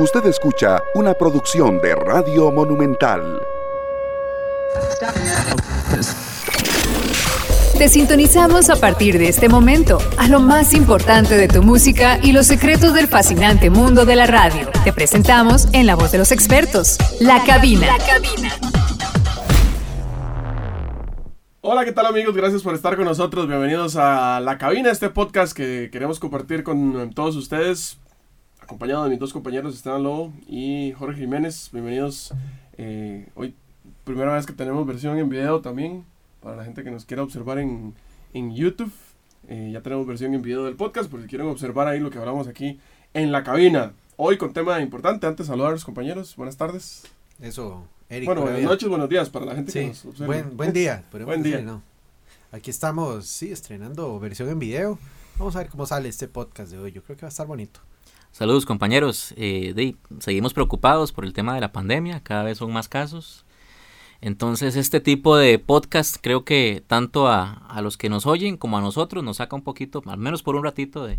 Usted escucha una producción de Radio Monumental. Te sintonizamos a partir de este momento a lo más importante de tu música y los secretos del fascinante mundo de la radio. Te presentamos en la voz de los expertos, La Cabina. La Cabina. Hola, ¿qué tal amigos? Gracias por estar con nosotros. Bienvenidos a La Cabina, este podcast que queremos compartir con todos ustedes acompañado de mis dos compañeros, Esteban Lobo y Jorge Jiménez. Bienvenidos. Eh, hoy, primera vez que tenemos versión en video también, para la gente que nos quiera observar en, en YouTube. Eh, ya tenemos versión en video del podcast, por si quieren observar ahí lo que hablamos aquí en la cabina. Hoy con tema importante, antes saludar a los compañeros. Buenas tardes. Eso, Eric. Bueno, buenas noches, buenos días para la gente que nos observa. Buen, buen día. Buen día. no. Aquí estamos, sí, estrenando versión en video. Vamos a ver cómo sale este podcast de hoy. Yo creo que va a estar bonito. Saludos compañeros, eh, seguimos preocupados por el tema de la pandemia, cada vez son más casos. Entonces este tipo de podcast creo que tanto a, los que nos oyen como a nosotros nos saca un poquito, al menos por un ratito de,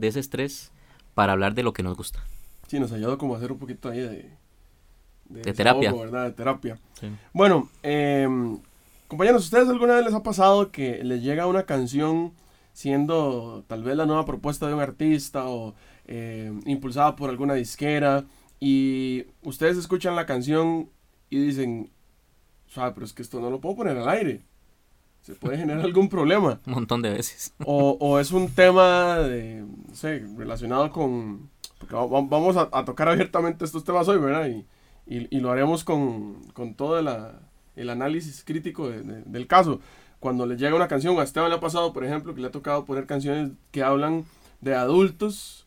ese estrés para hablar de lo que nos gusta. Sí, nos ayuda como a hacer un poquito ahí de, de, terapia. ¿verdad? De terapia. Bueno, em, compañeros, ¿ustedes alguna vez les ha pasado que les llega una canción siendo tal vez la nueva propuesta de un artista o eh, impulsada por alguna disquera y ustedes escuchan la canción y dicen, pero es que esto no lo puedo poner al aire. Se puede generar algún problema. Un montón de veces. O, es un tema de, no sé, relacionado con... Porque vamos a, tocar abiertamente estos temas hoy, ¿verdad? Y, y, lo haremos con, con todo el análisis crítico del caso. Cuando le llega una canción, a Esteban le ha pasado, por ejemplo, que le ha tocado poner canciones que hablan de adultos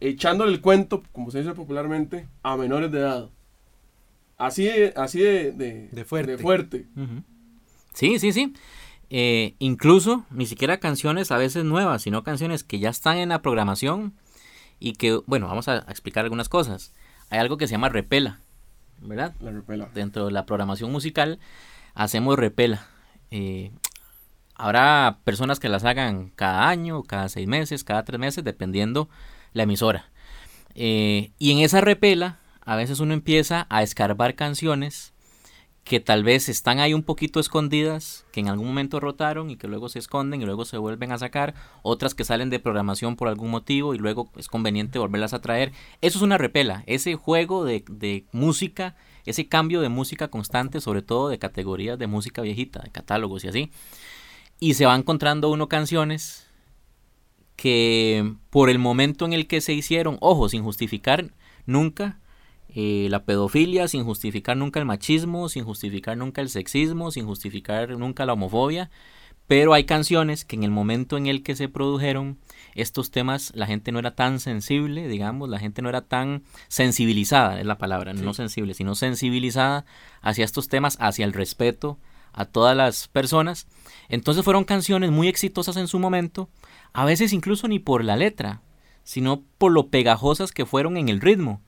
echándole el cuento, como se dice popularmente, a menores de edad. Así de, así de, fuerte. Sí, sí, sí. Eh, incluso ni siquiera canciones a veces nuevas, sino canciones que ya están en la programación y que, bueno, vamos a, explicar algunas cosas. Hay algo que se llama repela, ¿verdad? La repela. Dentro de la programación musical hacemos repela. Eh, habrá personas que las hagan cada año, cada seis meses, cada tres meses, dependiendo la emisora. Eh, y en esa repela, a veces uno empieza a escarbar canciones que tal vez están ahí un poquito escondidas, que en algún momento rotaron y que luego se esconden y luego se vuelven a sacar, otras que salen de programación por algún motivo y luego es conveniente volverlas a traer. Eso es una repela, ese juego de, de música, ese cambio de música constante, sobre todo de categorías de música viejita, de catálogos y así. Y se va encontrando uno canciones que por el momento en el que se hicieron, ojo, sin justificar nunca eh, la pedofilia, sin justificar nunca el machismo, sin justificar nunca el sexismo, sin justificar nunca la homofobia, pero hay canciones que en el momento en el que se produjeron estos temas la gente no era tan sensible, digamos, la gente no era tan sensibilizada, es la palabra, no sensible, sino sensibilizada hacia estos temas, hacia el respeto a todas las personas. Entonces fueron canciones muy exitosas en su momento, a veces incluso ni por la letra, sino por lo pegajosas que fueron en el ritmo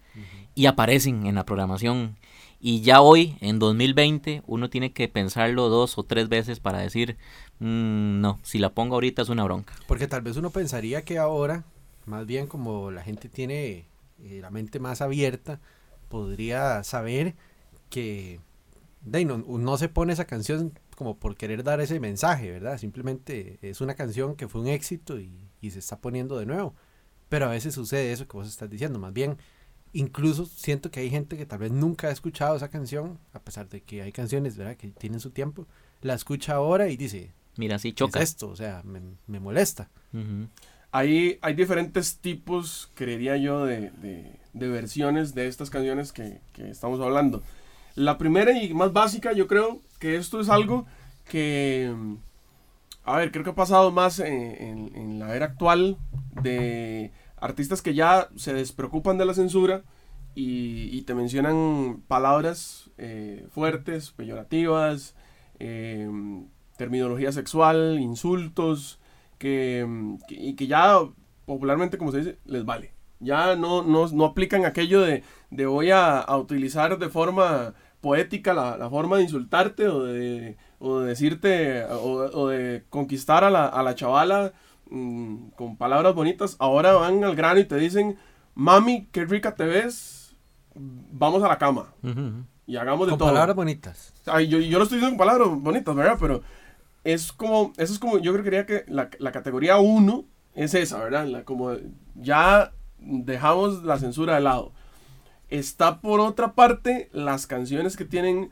y aparecen en la programación. Y ya hoy, en 2020, uno tiene que pensarlo dos o tres veces para decir, mm, no, si la pongo ahorita es una bronca. Porque tal vez uno pensaría que ahora, más bien como la gente tiene eh, la mente más abierta, podría saber que de, no, no se pone esa canción como por querer dar ese mensaje, ¿verdad? Simplemente es una canción que fue un éxito y, se está poniendo de nuevo. Pero a veces sucede eso que vos estás diciendo. Más bien, incluso siento que hay gente que tal vez nunca ha escuchado esa canción, a pesar de que hay canciones, ¿verdad? Que tienen su tiempo. La escucha ahora y dice, mira, sí choca. esto, o sea, me, molesta. hay, hay diferentes tipos, creería yo, de, versiones de estas canciones que, que estamos hablando. La primera y más básica, yo creo que esto es algo que, a ver, creo que ha pasado más en, la era actual de artistas que ya se despreocupan de la censura y, te mencionan palabras eh, fuertes, peyorativas, eh, terminología sexual, insultos, que, y que ya popularmente, como se dice, les vale. Ya no, no, aplican aquello de, de voy a utilizar de forma poética la, forma de insultarte o de, o de decirte o, de conquistar a la, a la chavala mm, con palabras bonitas, ahora van al grano y te dicen, mami, qué rica te ves, vamos a la cama y hagamos de Con todo. palabras bonitas. Ay, yo, yo lo estoy diciendo con palabras bonitas, ¿verdad? Pero es como, eso es como, yo creo que la, la categoría 1 es esa, ¿verdad? La, como ya dejamos la censura de lado. Está por otra parte las canciones que tienen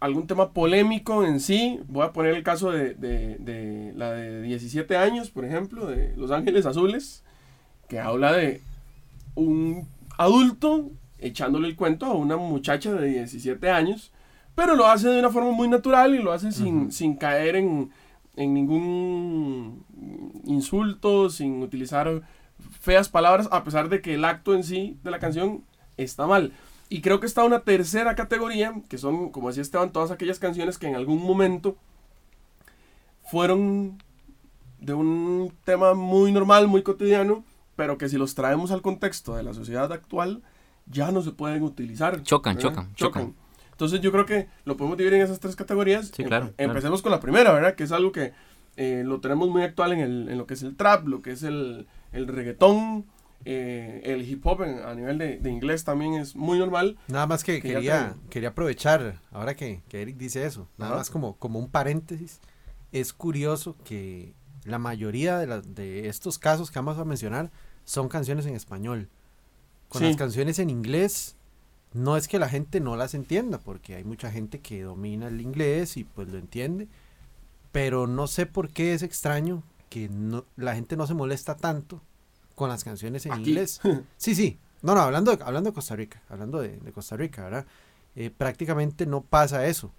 algún tema polémico en sí. Voy a poner el caso de, de- de la de 17 años, por ejemplo, de Los Ángeles Azules, que habla de un adulto echándole el cuento a una muchacha de 17 años, pero lo hace de una forma muy natural y lo hace sin, sin caer en, en ningún insulto, sin utilizar feas palabras, a pesar de que el acto en sí de la canción está mal. Y creo que está una tercera categoría, que son, como decía Esteban, todas aquellas canciones que en algún momento fueron de un tema muy normal, muy cotidiano, pero que si los traemos al contexto de la sociedad actual, ya no se pueden utilizar. Chocan, chocan, chocan. Entonces yo creo que lo podemos dividir en esas tres categorías. Sí, Em- claro, claro. Empecemos con la primera, ¿verdad? Que es algo que eh, lo tenemos muy actual en, el, en lo que es el trap, lo que es el, el reggaetón, eh, el hip hop en- a nivel de, de inglés también es muy normal. Nada más que, quería, te- quería aprovechar, ahora que, que Eric dice eso, nada Ajá. más como, como un paréntesis, es curioso que la mayoría de, de estos casos que vamos a mencionar son canciones en español. Con Sí. las canciones en inglés, no es que la gente no las entienda, porque hay mucha gente que domina el inglés y pues lo entiende, pero no sé por qué es extraño que no, la gente no se molesta tanto con las canciones en Aquí. inglés. Sí, sí. No, no, hablando de, hablando de Costa Rica, hablando de, de Costa Rica, ¿verdad? Eh, prácticamente no pasa eso.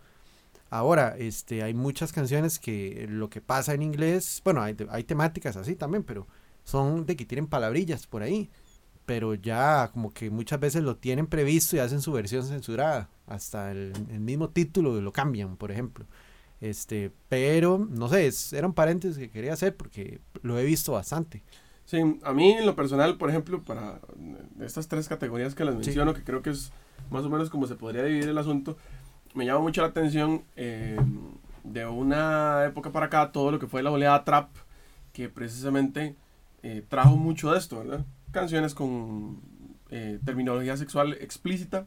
Ahora, este, hay muchas canciones que lo que pasa en inglés, bueno, hay, hay temáticas así también, pero son de que tienen palabrillas por ahí. Pero ya como que muchas veces lo tienen previsto y hacen su versión censurada. Hasta el, el mismo título lo cambian, por ejemplo. Este, pero, no sé, es- era un paréntesis que quería hacer porque lo he visto bastante. Sí, a mí en lo personal, por ejemplo, para estas tres categorías que les Sí. menciono, que creo que es más o menos como se podría dividir el asunto, me llama mucho la atención eh, de una época para acá todo lo que fue la oleada trap, que precisamente eh, trajo mucho de esto, ¿verdad? Canciones con eh, terminología sexual explícita,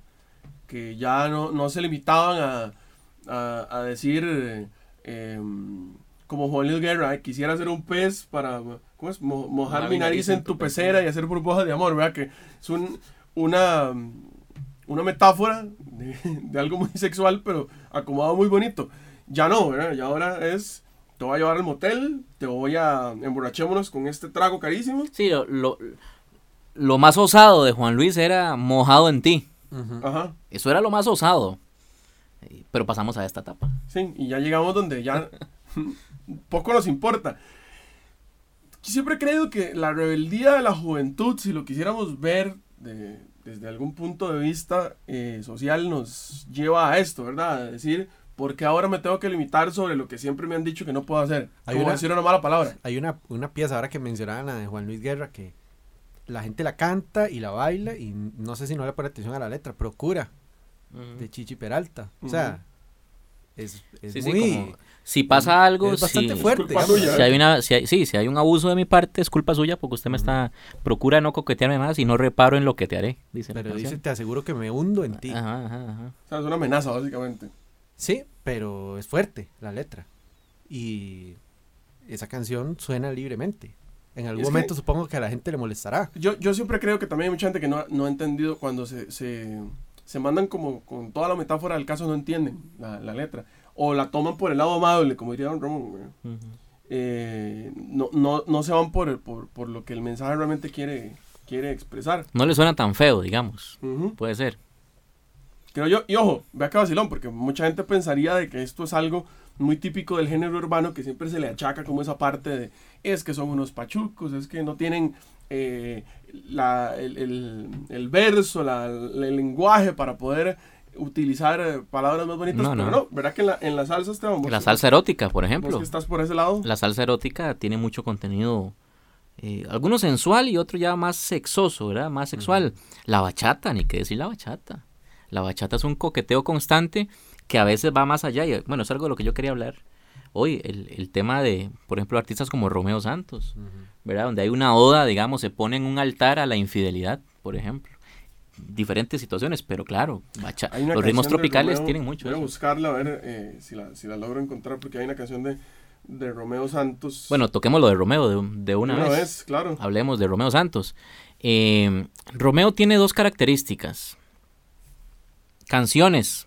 que ya no, no se limitaban a, a, a decir, em, como Juan Luis Guerra, quisiera ser un pez para ¿cómo es? Mo- mojar mi nariz en tu pecera y hacer burbujas de amor, ¿verdad? Que es un- una, una metáfora de, de algo muy sexual, pero acomodado muy bonito. Ya no, ¿verdad? Ya ahora es, te voy a llevar al motel, te voy a emborrachémonos con este trago carísimo. Sí, lo, lo, lo más osado de Juan Luis era mojado en ti. Ajá. Eso era lo más osado. Pero pasamos a esta etapa. Sí, y ya llegamos donde ya poco nos importa. Yo siempre he creído que la rebeldía de la juventud, si lo quisiéramos ver de- desde algún punto de vista eh, social, nos lleva a esto, ¿verdad? A decir, ¿por qué ahora me tengo que limitar sobre lo que siempre me han dicho que no puedo hacer? Hay una- decir una mala palabra. Hay una, una pieza ahora que mencionaban la de Juan Luis Guerra que la gente la canta y la baila y no sé si no le pone atención a la letra. Procura de Chichi Peralta. O sea, es, es Sí, sí, muy... como si pasa algo, es bastante si, fuerte. suya. si hay una, si hay, sí, si hay un abuso de mi parte, es culpa suya porque usted me está, procura no coquetearme más y no reparo en lo que te haré, dice la Pero dice, te aseguro que me hundo en ti. Ajá, ajá, ajá. O sea, es una amenaza, básicamente. Sí, pero es fuerte la letra. Y esa canción suena libremente. En algún Es que- momento supongo que a la gente le molestará. Yo, yo siempre creo que también hay mucha gente que no, no ha entendido cuando se, se, se mandan como con toda la metáfora del caso, no entienden la, la letra. O la toman por el lado amable, como diría Don Ramón. Eh, no, no, no se van por, el- por, por lo que el mensaje realmente quiere, quiere expresar. No le suena tan feo, digamos. Puede ser. Creo yo, y ojo, vea que vacilón, porque mucha gente pensaría de que esto es algo muy típico del género urbano que siempre se le achaca como esa parte de es que son unos pachucos, es que no tienen eh, la- el, el- el verso, la- el lenguaje para poder utilizar eh, palabras más bonitas, No, pero no. ¿verdad que en la, en la salsa Esteban, vos- La salsa erótica, por ejemplo. que estás por ese lado? La salsa erótica tiene mucho contenido, eh, algunos sensual y otro ya más sexoso, ¿verdad? Más sexual. La bachata, ni qué decir la bachata. La bachata es un coqueteo constante que a veces va más allá. Y, bueno, es algo de lo que yo quería hablar. hoy el, el tema de, por ejemplo, artistas como Romeo Santos, ¿verdad? Donde hay una oda, digamos, se pone en un altar a la infidelidad, por ejemplo. Diferentes situaciones, pero claro, bacha- los ritmos tropicales Romeo, tienen mucho. Voy a eso. buscarla a ver eh, si, la, si la logro encontrar, porque hay una canción de, de Romeo Santos. Bueno, toquemos lo de Romeo de, de una, una vez. vez, claro. Hablemos de Romeo Santos. Eh, Romeo tiene dos características. Canciones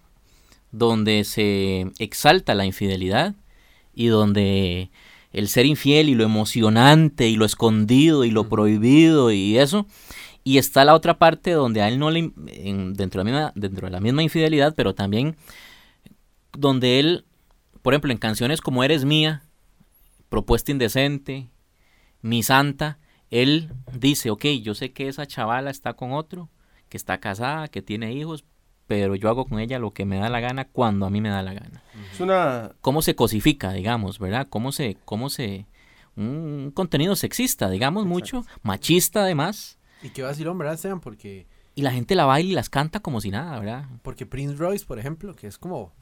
donde se exalta la infidelidad y donde el ser infiel y lo emocionante y lo escondido y lo prohibido y eso. Y está la otra parte donde a él no le... en- dentro, de la misma, dentro de la misma infidelidad, pero también donde él, por ejemplo, en canciones como Eres Mía, Propuesta Indecente, Mi Santa, él dice, ok, yo sé que esa chavala está con otro, que está casada, que tiene hijos, pero yo hago con ella lo que me da la gana cuando a mí me da la gana. Es una... ¿Cómo se cosifica, digamos, verdad? ¿Cómo se, cómo se, un contenido sexista, digamos, mucho, machista además, Y qué vacilón, ¿verdad, Sean? Porque, y la gente la baila y las canta como si nada, ¿verdad? porque Prince Royce, por ejemplo, que es como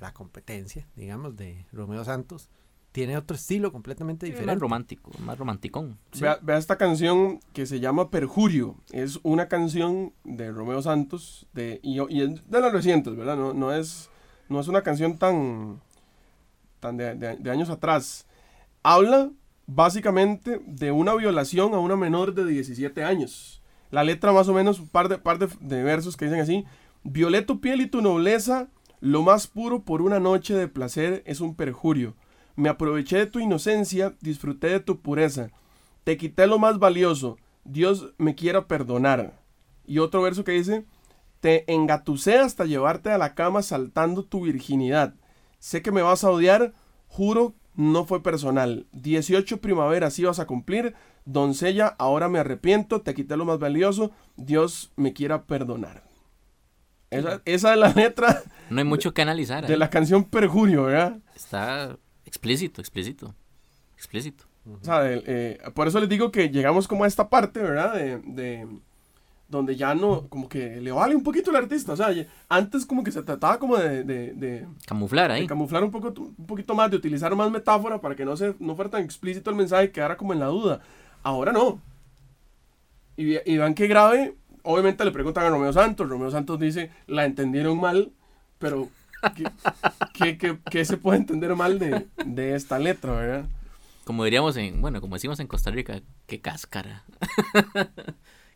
la competencia, digamos, de Romeo Santos, tiene otro estilo completamente Es más diferente. romántico, más romanticón. Vea, vea esta canción que se llama Perjurio. Es una canción de Romeo Santos de, y, y es de las recientes, ¿verdad? No, no, es, no es una canción tan, tan de, de- de años atrás. Habla básicamente de una violación a una menor de 17 años. La letra más o menos, un par de, de versos que dicen así. Violé tu piel y tu nobleza, lo más puro por una noche de placer es un perjurio. Me aproveché de tu inocencia, disfruté de tu pureza. Te quité lo más valioso. Dios me quiera perdonar. Y otro verso que dice, te engatusé hasta llevarte a la cama saltando tu virginidad. Sé que me vas a odiar, juro, no fue personal. 18 primaveras ibas a cumplir. Doncella, ahora me arrepiento, te quité lo más valioso. Dios me quiera perdonar. Esa, esa es la letra No hay mucho que analizar. de ahí. la canción Perjurio, ¿verdad? Está explícito, explícito. Explícito. O sea, eh, por eso les digo que llegamos como a esta parte, ¿verdad? De, de- donde ya no, como que le vale un poquito el artista. O sea, antes como que se trataba como de, de- de- Camuflar de ahí. camuflar un, poco, un poquito más, de utilizar más metáfora para que no, se, no fuera tan explícito el mensaje y quedara como en la duda. Ahora no. Y, y vean qué grave. Obviamente le preguntan a Romeo Santos. Romeo Santos dice, la entendieron mal, pero ¿qué, qué- qué- qué se puede entender mal de, de esta letra, verdad? Como diríamos en, bueno, como decimos en Costa Rica, qué cáscara.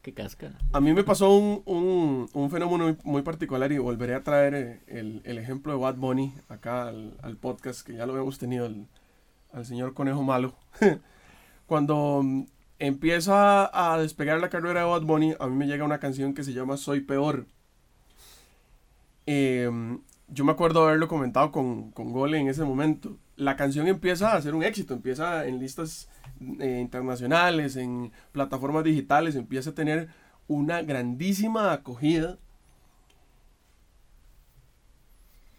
qué cáscara. A mí me pasó un, un- fenómeno muy, particular y volveré a traer eh, el, el ejemplo de Bad Bunny acá al, podcast, que ya lo habíamos tenido, el- al señor Conejo Malo. Cuando mm, empieza a despegar la carrera de Bad Bunny, a mí me llega una canción que se llama Soy Peor. Eh, yo me acuerdo haberlo comentado con, con Gole en ese momento. La canción empieza a ser un éxito, empieza en listas eh, internacionales, en plataformas digitales, empieza a tener una grandísima acogida.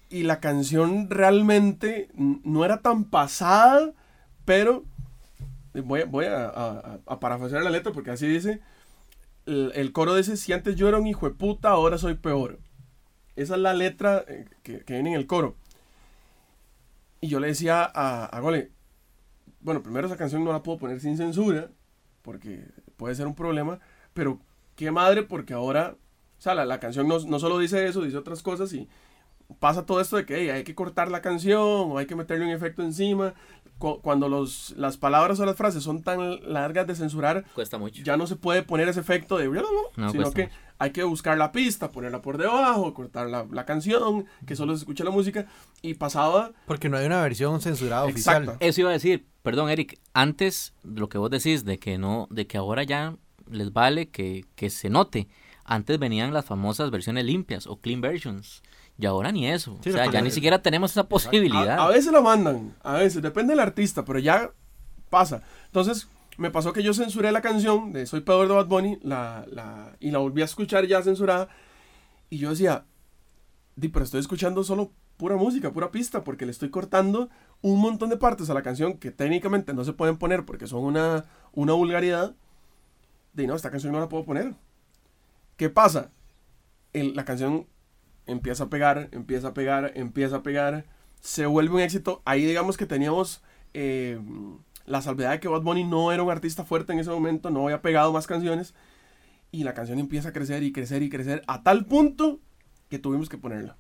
Y la canción realmente no era tan pasada, pero voy, a- voy a, a, parafrasear la letra porque así dice. El, coro dice, si antes yo era un hijo de puta, ahora soy peor. Esa es la letra eh, que, que viene en el coro. Y yo le decía a, a Gole, bueno, primero esa canción no la puedo poner sin censura, porque puede ser un problema, pero qué madre, porque ahora, o la canción no, no solo dice eso, dice otras cosas y pasa todo esto de que hey, hay que cortar la canción o hay que meterle un efecto encima. Cu- cuando los, las palabras o las frases son tan largas de censurar, Cuesta mucho. ya no se puede poner ese efecto de... No, sino que mucho. hay que buscar la pista, ponerla por debajo, cortar la, la canción, que solo se escuche la música. Y pasaba... Porque no hay una versión censurada oficial. Exacto. Eso iba a decir, perdón Eric, antes lo que vos decís de que no, de que ahora ya les vale que, que se note. Antes venían las famosas versiones limpias o clean versions. Y ahora ni eso. Sí, o sea, ya ni siquiera tenemos esa posibilidad. A, a veces la mandan, a veces, depende del artista, pero ya pasa. Entonces, me pasó que yo censuré la canción de Soy Peor de Bad Bunny la, la, y la volví a escuchar ya censurada. Y yo decía, di, pero estoy escuchando solo pura música, pura pista, porque le estoy cortando un montón de partes a la canción que técnicamente no se pueden poner porque son una, una vulgaridad. De no, esta canción no la puedo poner. ¿Qué pasa? El- la canción empieza a pegar, empieza a pegar, empieza a pegar. se vuelve un éxito. Ahí digamos que teníamos eh, la salvedad de que Bad Bunny no era un artista fuerte en ese momento, no había pegado más canciones. Y la canción empieza a crecer y crecer y crecer a tal punto que tuvimos que ponerla.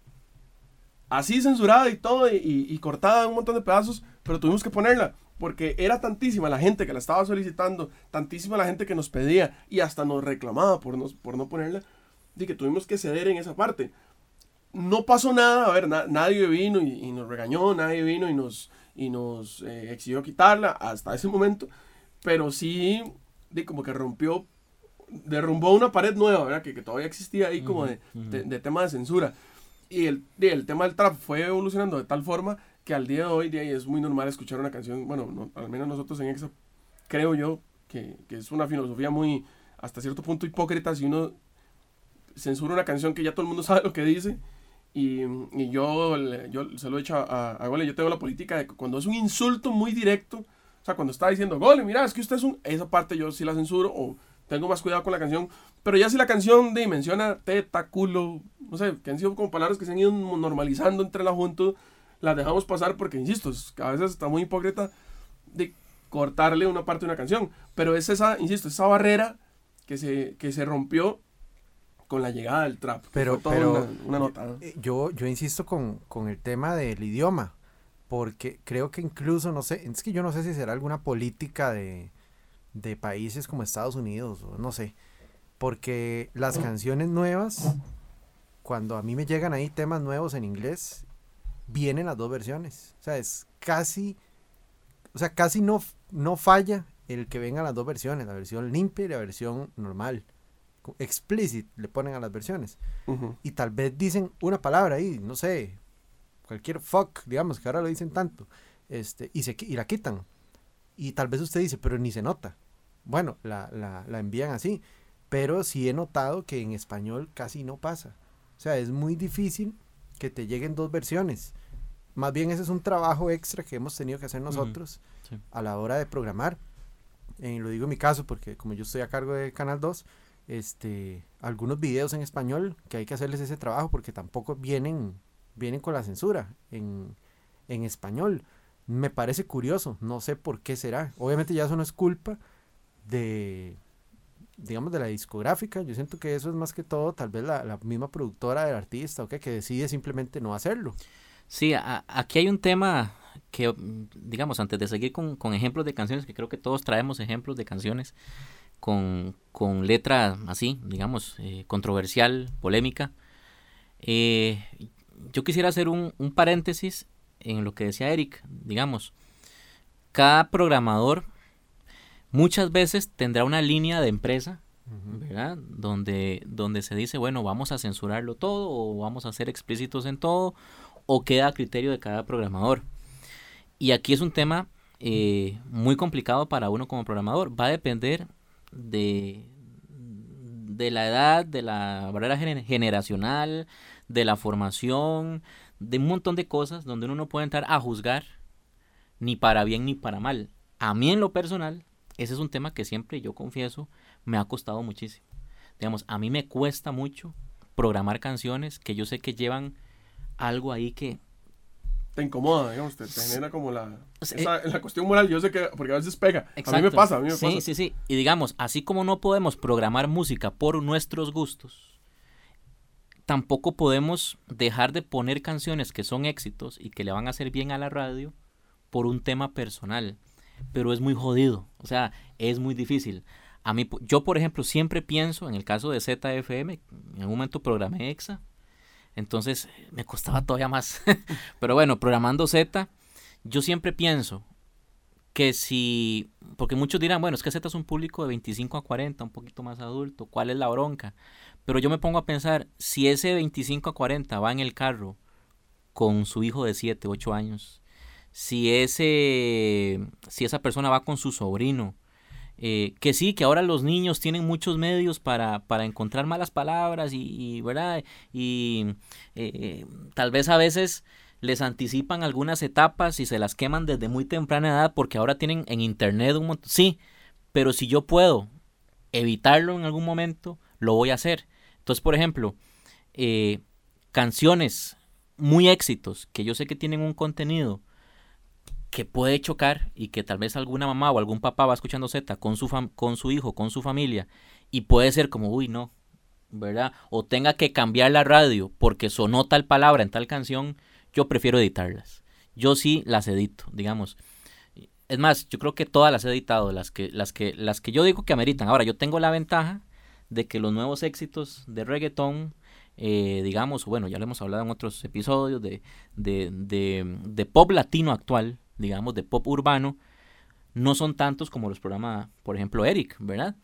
Así censurada y todo y, cortada en un montón de pedazos, pero tuvimos que ponerla porque era tantísima la gente que la estaba solicitando, tantísima la gente que nos pedía y hasta nos reclamaba por, por no ponerla, de que tuvimos que ceder en esa parte. No pasó nada, a ver, nadie vino y, nos regañó, nadie vino y nos, y nos eh, exigió quitarla hasta ese momento, pero sí, de como que rompió, derrumbó una pared nueva, ¿verdad? Que, que todavía existía ahí como de, de, tema de censura. Y el, el tema del trap fue evolucionando de tal forma que al día de hoy de es muy normal escuchar una canción, bueno, al menos nosotros en Exa, creo yo que, que, es una filosofía muy, hasta cierto punto hipócrita, si uno censura una canción que ya todo el mundo sabe lo que dice, y, y yo, yo se lo he a, a, Gole, yo tengo la política de que cuando es un insulto muy directo, o sea, cuando está diciendo, Gole, mira, es que usted es un, esa parte yo sí la censuro, o tengo más cuidado con la canción, pero ya si la canción de menciona teta, culo, no sé, que han sido como palabras que se han ido normalizando entre la juventud, las dejamos pasar porque, insisto, a veces está muy hipócrita de cortarle una parte de una canción. Pero es esa, insisto, esa barrera que se, que se rompió con la llegada del trap. Pero, pero una, nota. Yo, yo insisto con, con el tema del idioma, porque creo que incluso, no sé, es que yo no sé si será alguna política de, de países como Estados Unidos, o no sé, porque las canciones nuevas, cuando a mí me llegan ahí temas nuevos en inglés, vienen las dos versiones. O sea, es casi, o sea, casi no, no falla el que vengan las dos versiones, la versión limpia y la versión normal. Explicit le ponen a las versiones. Y tal vez dicen una palabra ahí, no sé, cualquier fuck, digamos, que ahora lo dicen tanto, este, y, se, y la quitan. Y tal vez usted dice, pero ni se nota. Bueno, la, la, la envían así. Pero sí he notado que en español casi no pasa. O sea, es muy difícil que te lleguen dos versiones. Más bien ese es un trabajo extra que hemos tenido que hacer nosotros a la hora de programar. Eh, lo digo en mi caso porque como yo estoy a cargo de Canal 2, este, algunos videos en español que hay que hacerles ese trabajo porque tampoco vienen, vienen con la censura en, en español. Me parece curioso, no sé por qué será. Obviamente ya eso no es culpa de, digamos, de la discográfica. Yo siento que eso es más que todo, tal vez la, misma productora del artista, ¿ok? Que decide simplemente no hacerlo. Sí, aquí hay un tema que, digamos, antes de seguir con, ejemplos de canciones, que creo que todos traemos ejemplos de canciones con, con letra así, digamos, eh, controversial, polémica. Eh, yo quisiera hacer un, un paréntesis en lo que decía Eric, digamos, cada programador muchas veces tendrá una línea de empresa, ¿verdad? Donde, donde se dice, bueno, vamos a censurarlo todo o vamos a ser explícitos en todo o queda a criterio de cada programador. Y aquí es un tema eh, muy complicado para uno como programador. Va a depender de, de la edad, de la barrera generacional, de la formación, de un montón de cosas donde uno no puede entrar a juzgar ni para bien ni para mal. A mí en lo personal ese es un tema que siempre, yo confieso, me ha costado muchísimo. Digamos, a mí me cuesta mucho programar canciones que yo sé que llevan algo ahí que... Te incomoda, digamos, te, genera como la, la cuestión moral, yo sé que, porque a veces pega. A mí me pasa, a mí me sí, Sí, sí, Y digamos, así como no podemos programar música por nuestros gustos, tampoco podemos dejar de poner canciones que son éxitos y que le van a hacer bien a la radio por un tema personal. Pero es muy jodido, o sea, es muy difícil. A mí, yo por ejemplo siempre pienso, en el caso de ZFM, en un momento programé EXA, entonces me costaba todavía más. pero bueno, programando Z, yo siempre pienso que si, porque muchos dirán, bueno, es que Z es un público de 25 a 40, un poquito más adulto, ¿cuál es la bronca? Pero yo me pongo a pensar, si ese 25 a 40 va en el carro con su hijo de 7, 8 años, si ese si esa persona va con su sobrino eh, que sí que ahora los niños tienen muchos medios para, para encontrar malas palabras y, verdad y eh, tal vez a veces les anticipan algunas etapas y se las queman desde muy temprana edad porque ahora tienen en internet un montón sí pero si yo puedo evitarlo en algún momento lo voy a hacer. Entonces por ejemplo eh, canciones muy éxitos que yo sé que tienen un contenido que puede chocar y que tal vez alguna mamá o algún papá va escuchando Z con su, con su hijo, con su familia, y puede ser como, uy, no, ¿verdad? O tenga que cambiar la radio porque sonó tal palabra en tal canción, yo prefiero editarlas. Yo sí las edito, digamos. Es más, yo creo que todas las he editado, las que, las que, las que yo digo que ameritan. Ahora, yo tengo la ventaja de que los nuevos éxitos de reggaetón, eh, digamos, bueno, ya lo hemos hablado en otros episodios, de, de, de, de pop latino actual, digamos, de pop urbano, no son tantos como los programas, por ejemplo, Eric, ¿verdad?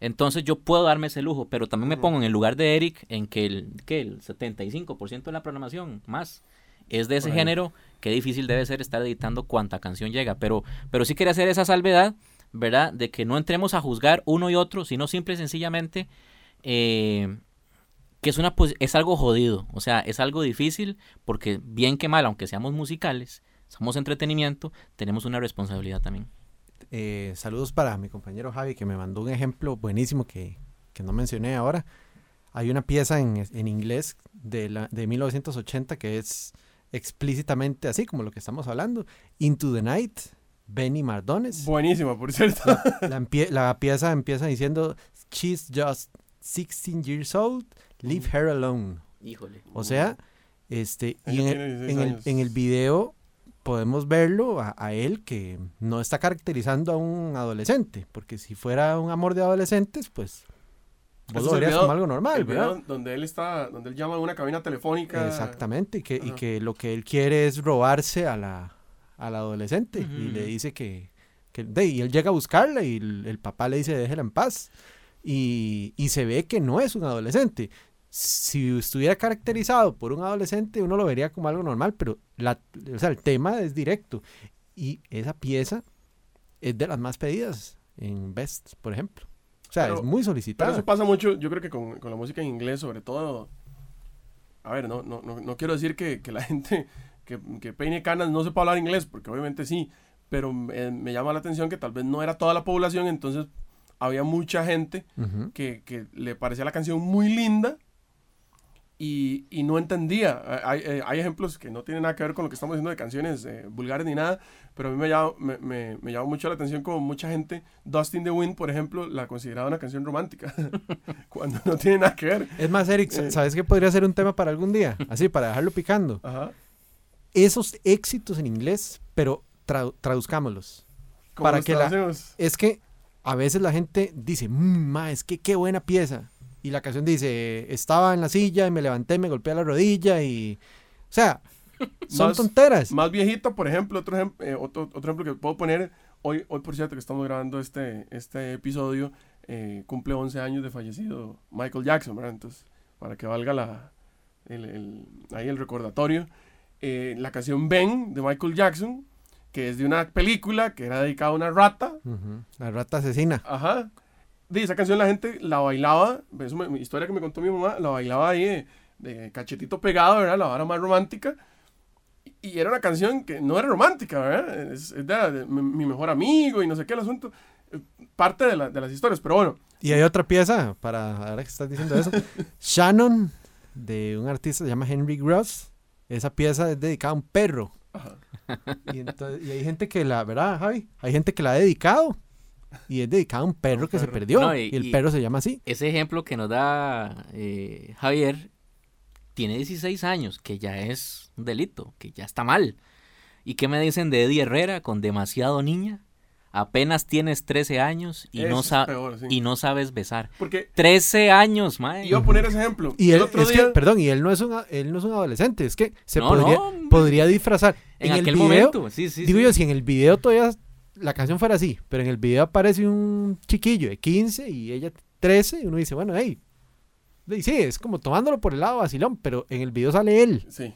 Entonces yo puedo darme ese lujo, pero también me pongo en el lugar de Eric en que el, que el 75% de la programación más es de ese género, qué difícil debe ser estar editando cuánta canción llega, pero, pero sí quería hacer esa salvedad, ¿verdad? De que no entremos a juzgar uno y otro, sino simple y sencillamente eh, que es, una, es algo jodido, o sea, es algo difícil porque bien que mal, aunque seamos musicales, somos entretenimiento, tenemos una responsabilidad también. Eh, saludos para mi compañero Javi que me mandó un ejemplo buenísimo que, que no mencioné ahora. Hay una pieza en, en inglés de, la, de 1980 que es explícitamente así como lo que estamos hablando. Into the Night, Benny Mardones. Buenísima, por cierto. La, la, pieza empieza diciendo, She's just 16 years old, leave her alone. Híjole. O sea, este, y en el, en, el, en el video podemos verlo a, él que no está caracterizando a un adolescente, porque si fuera un amor de adolescentes, pues vos lo verías como algo normal, ¿verdad? Donde él está, donde él llama a una cabina telefónica. Exactamente, y que, y que lo que él quiere es robarse a la, a la adolescente y le dice que, que de, y él llega a buscarla y el, papá le dice déjela en paz. Y, y se ve que no es un adolescente si estuviera caracterizado por un adolescente, uno lo vería como algo normal, pero la, o sea, el tema es directo. Y esa pieza es de las más pedidas en Best, por ejemplo. O sea, es muy solicitada. Pero eso pasa mucho, yo creo que con, con, la música en inglés, sobre todo. A ver, no, no, no, no quiero decir que, que la gente que, que, peine canas no sepa hablar inglés, porque obviamente sí, pero me, me llama la atención que tal vez no era toda la población, entonces había mucha gente que, que le parecía la canción muy linda, y, y, no entendía. Hay, eh, hay, ejemplos que no tienen nada que ver con lo que estamos diciendo de canciones eh, vulgares ni nada, pero a mí me llama, me, me, me llama mucho la atención como mucha gente, Dustin the Wind, por ejemplo, la consideraba una canción romántica, cuando no tiene nada que ver. Es más, Eric, eh, ¿sabes qué podría ser un tema para algún día? Así, para dejarlo picando. Ajá. Esos éxitos en inglés, pero tradu traduzcámoslos. Para que la, es que a veces la gente dice, mmm, es que qué buena pieza y la canción dice, estaba en la silla y me levanté, me golpeé la rodilla y... O sea, son tonteras. Más viejito, por ejemplo, otro, ejemplo, eh, otro, otro, ejemplo que puedo poner, hoy, hoy por cierto que estamos grabando este, este episodio, eh, cumple 11 años de fallecido Michael Jackson, ¿verdad? Entonces, para que valga la, el, el, ahí el recordatorio, eh, la canción Ben de Michael Jackson, que es de una película que era dedicada a una rata. Uh -huh. La rata asesina. Ajá de esa canción la gente la bailaba, es una historia que me contó mi mamá, la bailaba ahí de, cachetito pegado, ¿verdad? La vara más romántica. Y, era una canción que no era romántica, ¿verdad? Es, de, mi, mejor amigo y no sé qué el asunto. Eh, parte de, la, de, las historias, pero bueno. Y hay otra pieza, para ahora que estás diciendo eso. Shannon, de un artista que se llama Henry Gross. Esa pieza es dedicada a un perro. Ajá. Y, entonces, y hay gente que la, ¿verdad, Javi? Hay gente que la ha dedicado y es dedicado a un perro que se perdió. No, y, y, el perro se llama así. Ese ejemplo que nos da eh, Javier tiene 16 años, que ya es un delito, que ya está mal. ¿Y qué me dicen de Eddie Herrera con demasiado niña? Apenas tienes 13 años y, no, sa peor, sí. y no sabes besar. Porque 13 años, mae. Iba a poner ese ejemplo. Y él, es día... que, perdón, y él no es un él no es un adolescente, es que se no, podría, no, podría disfrazar. En, en aquel el video, momento, sí, sí. Digo sí. yo, si en el video todavía la canción fuera así, pero en el video aparece un chiquillo de 15 y ella 13, y uno dice, bueno, hey, sí, es como tomándolo por el lado vacilón, pero en el video sale él. Sí.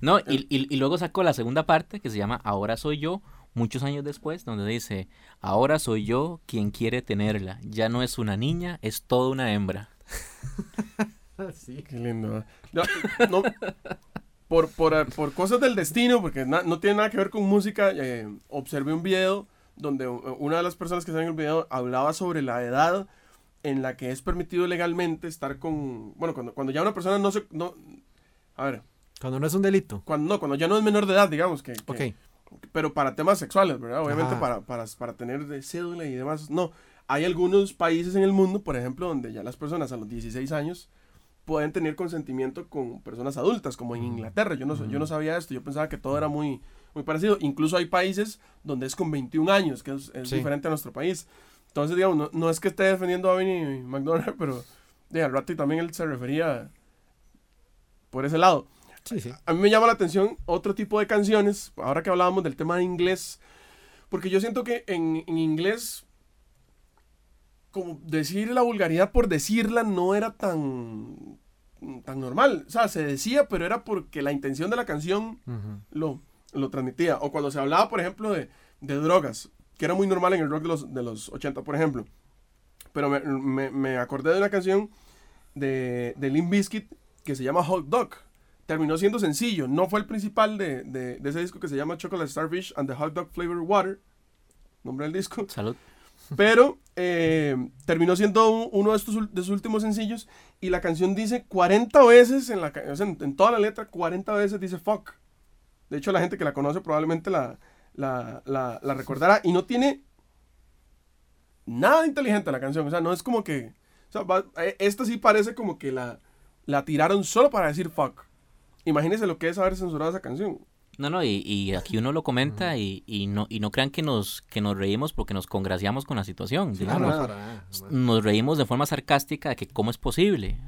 No, y, y, y, luego sacó la segunda parte que se llama Ahora soy yo, muchos años después, donde dice, ahora soy yo quien quiere tenerla, ya no es una niña, es toda una hembra. sí. Qué lindo. No, no, por, por, por, cosas del destino, porque na, no tiene nada que ver con música, eh, observé un video donde una de las personas que salen en el video hablaba sobre la edad en la que es permitido legalmente estar con... Bueno, cuando, cuando ya una persona no se... No, a ver, Cuando no es un delito. Cuando no, cuando ya no es menor de edad, digamos. que, que- Ok. Pero para temas sexuales, ¿verdad? Obviamente para, para, para tener de cédula y demás. No, hay algunos países en el mundo, por ejemplo, donde ya las personas a los 16 años pueden tener consentimiento con personas adultas, como en Inglaterra. Yo no, yo no sabía esto, yo pensaba que todo era muy, muy parecido. Incluso hay países donde es con 21 años, que es, es Sí. diferente a nuestro país. Entonces, digamos, no, no es que esté defendiendo a Vinnie McDonald, pero de, al rato y también él se refería por ese lado. Sí, sí. A mí me llama la atención otro tipo de canciones, ahora que hablábamos del tema de inglés, porque yo siento que en, en inglés, como decir la vulgaridad por decirla no era tan, tan normal. O sea, se decía, pero era porque la intención de la canción lo, lo transmitía. O cuando se hablaba, por ejemplo, de, de drogas, que era muy normal en el rock de los, de los 80, por ejemplo. Pero me, me- me acordé de una canción de, de Limp Bizkit que se llama Hot Dog. Terminó siendo sencillo, no fue el principal de, de- de ese disco que se llama Chocolate Starfish and the Hot Dog Flavored Water, nombre del disco. Salud. Pero eh, terminó siendo un- uno de, sus últimos sencillos y la canción dice 40 veces, en, la, en, en toda la letra, 40 veces dice fuck. De hecho, la gente que la conoce probablemente la, recordará y no tiene nada inteligente la canción. O sea, no es como que... O sea, eh, esta sí parece como que la, la tiraron solo para decir fuck. Imagínense lo que es haber censurado esa canción. No, no, y, y aquí uno lo comenta y, y no, y no crean que nos, que nos reímos porque nos congraciamos con la situación. No, digamos. no, nada, jamás. nos reímos de forma sarcástica de que cómo es posible.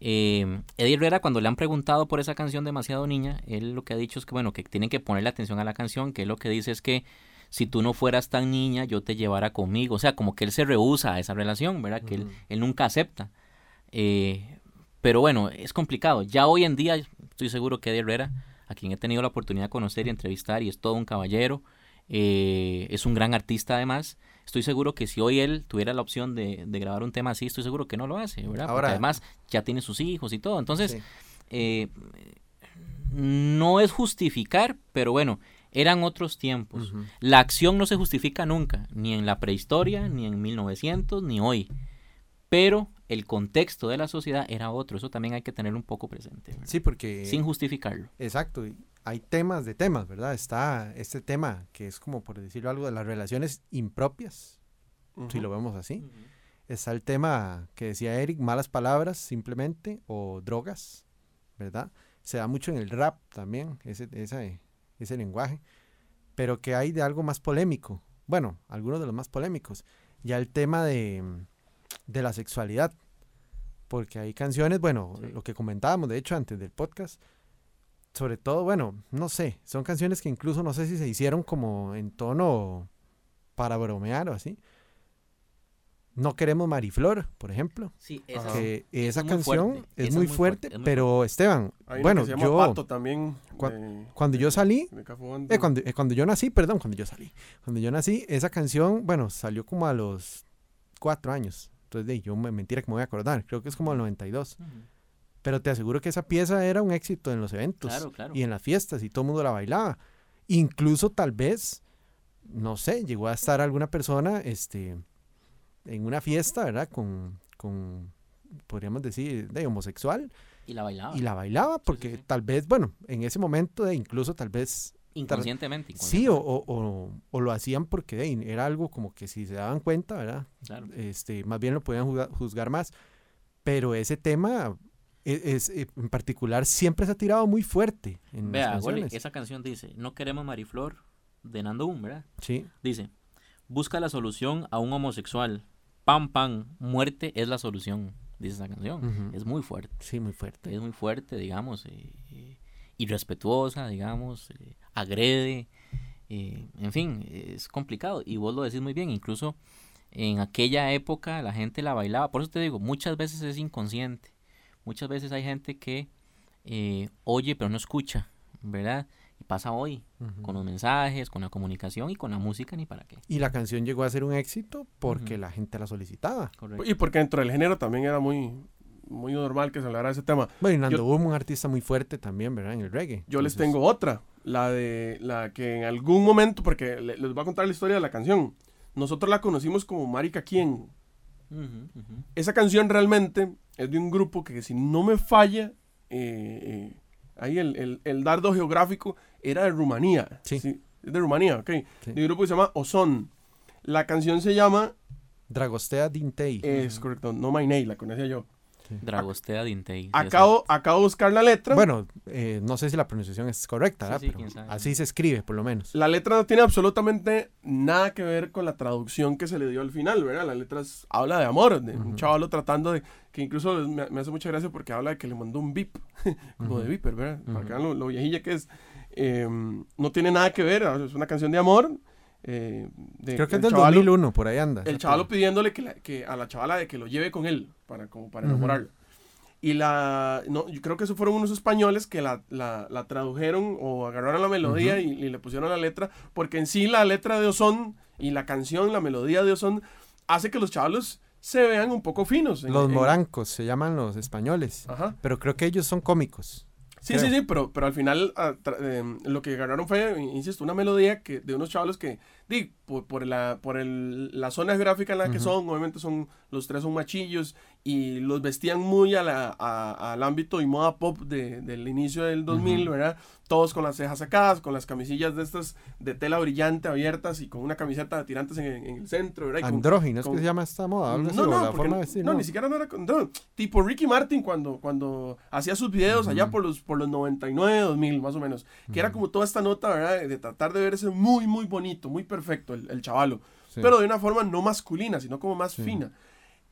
Eh, Eddie Herrera, cuando le han preguntado por esa canción Demasiado Niña, él lo que ha dicho es que, bueno, que tienen que ponerle atención a la canción, que él lo que dice es que si tú no fueras tan niña, yo te llevara conmigo. O sea, como que él se rehúsa a esa relación, ¿verdad? Que él, él nunca acepta. Eh, pero bueno, es complicado. Ya hoy en día, estoy seguro que Eddie Herrera, a quien he tenido la oportunidad de conocer y entrevistar, y es todo un caballero, eh, es un gran artista además. Estoy seguro que si hoy él tuviera la opción de, de grabar un tema así, estoy seguro que no lo hace, ¿verdad? Porque Ahora- además ya tiene sus hijos y todo. Entonces, Sí. eh, no es justificar, pero bueno, eran otros tiempos. La acción no se justifica nunca, ni en la prehistoria, ni en 1900, ni hoy. Pero el contexto de la sociedad era otro, eso también hay que tenerlo un poco presente, ¿verdad? Sí, porque... sin justificarlo. Exacto, y hay temas de temas, ¿verdad? Está este tema que es como, por decirlo algo, de las relaciones impropias, si lo vemos así. Está el tema que decía Eric, malas palabras simplemente, o drogas, ¿verdad? Se da mucho en el rap también, ese, ese, ese lenguaje, pero que hay de algo más polémico. Bueno, algunos de los más polémicos. Ya el tema de, de la sexualidad, porque hay canciones, bueno, Sí. lo que comentábamos de hecho antes del podcast, sobre todo, bueno, no sé, son canciones que incluso no sé si se hicieron como en tono para bromear o así. No queremos Mariflor, por ejemplo. Sí, esa- Que es esa muy canción fuerte, es esa muy es muy fuerte, fuerte, es muy pero Esteban, Hay bueno, que se llama yo Pato también. Cua- de- cuando yo salí, eh, cuando, eh, cuando yo nací, perdón, cuando yo salí, cuando yo nací, esa canción, bueno, salió como a los cuatro años. Entonces, de, yo me mentira que me voy a acordar, creo que es como el 92. Ujú. Pero te aseguro que esa pieza era un éxito en los eventos Claro, claro. y en las fiestas y todo el mundo la bailaba. Incluso tal vez, no sé, llegó a estar alguna persona este, en una fiesta, ¿verdad? Con, con podríamos decir, de homosexual Y la bailaba. y la bailaba porque sí. tal vez, bueno, en ese momento de incluso tal vez Inconscientemente. sí o, inconscientemente, o, o- o lo hacían porque de, era algo como que si se daban cuenta, ¿verdad? claro. este, más bien lo podían juzgar, juzgar más. Pero ese tema e- es, eh, en particular siempre se ha tirado muy fuerte en las Vea, Gole, canciones. esa canción dice, no queremos Mariflor de Nando Boom, ¿verdad? Sí, Dice, busca la solución a un homosexual. Pam, pam, muerte es la solución, dice esa canción. Ujú. Es muy fuerte, sí, muy fuerte. es muy fuerte, digamos, eh, eh, irrespetuosa, digamos, eh, agrede, eh, en fin, es complicado. Y vos lo decís muy bien, incluso en aquella época la gente la bailaba. Por eso te digo, muchas veces es inconsciente. Muchas veces hay gente que eh, oye pero no escucha, ¿verdad? Y pasa hoy, con los mensajes, con la comunicación y con la música, ni para qué. Y la canción llegó a ser un éxito porque la gente la solicitaba. Correcto. Y porque dentro del género también era muy, muy normal que se hablara de ese tema. Bueno, y Nando Boom, un artista muy fuerte también, ¿verdad? En el reggae. Yo les tengo otra, la de la que en algún momento, porque le- les voy a contar la historia de la canción. Nosotros la conocimos como Marica Quién. Esa canción realmente es de un grupo que si no me falla, eh, eh, ahí el, el, el dardo geográfico era de Rumanía. Sí. es de Rumanía, ok. Sí. De un grupo que se llama Ozon. La canción se llama, Dragostea Dintei. es correcto, No My Name, la conocía yo. Dragostea Dintei. Acabo, acabo de buscar la letra. Bueno, eh, no sé si la pronunciación es correcta, Sí, ¿verdad? sí, pero sabe. así se escribe, por lo menos. La letra no tiene absolutamente nada que ver con la traducción que se le dio al final, ¿verdad? La letra es- habla de amor, de un chavalo tratando de, que incluso me, me hace mucha gracia porque habla de que le mandó un bip, como de viper, ¿verdad? Para que vean lo, lo viejilla que es. Eh, no tiene nada que ver, es una canción de amor. Eh, de- Creo que es el del chavalo- 2001, por ahí anda. El chavalo pidiéndole que, la- que a la chavala de que lo lleve con él, para, como para enamorarlo. Y la, no, yo creo que esos fueron unos españoles que la, la, la tradujeron o agarraron la melodía y, y le pusieron la letra, porque en sí la letra de Ozón y la canción, la melodía de Ozón, hace que los chavalos se vean un poco finos. en- Los en- morancos se llaman los españoles. Ajá. Pero creo que ellos son cómicos. Sí, creo. sí, sí, pero, pero al final ah, tra- em, lo que agarraron fue, insisto, una melodía que de unos chavalos que, di, por, por la, por el, la zona geográfica en la que son, obviamente son, los tres son machillos y los vestían muy a la, a- al ámbito y moda pop de- del inicio del 2000, ¿verdad? Todos con las cejas sacadas, con las camisillas de estas de tela brillante abiertas y con una camiseta de tirantes en, en el centro, ¿verdad? Con- Andróginos, con- que se llama esta moda? Así, no, no, la forma no, de vestir, no, ¿no? ni siquiera no era con- no, tipo Ricky Martin cuando, cuando hacía sus videos allá por los, por los 99, 2000 más o menos, que era como toda esta nota, ¿verdad? De, de tratar de verse muy, muy bonito, muy perfecto el, el chavalo, Sí. pero de una forma no masculina, sino como más Sí. fina.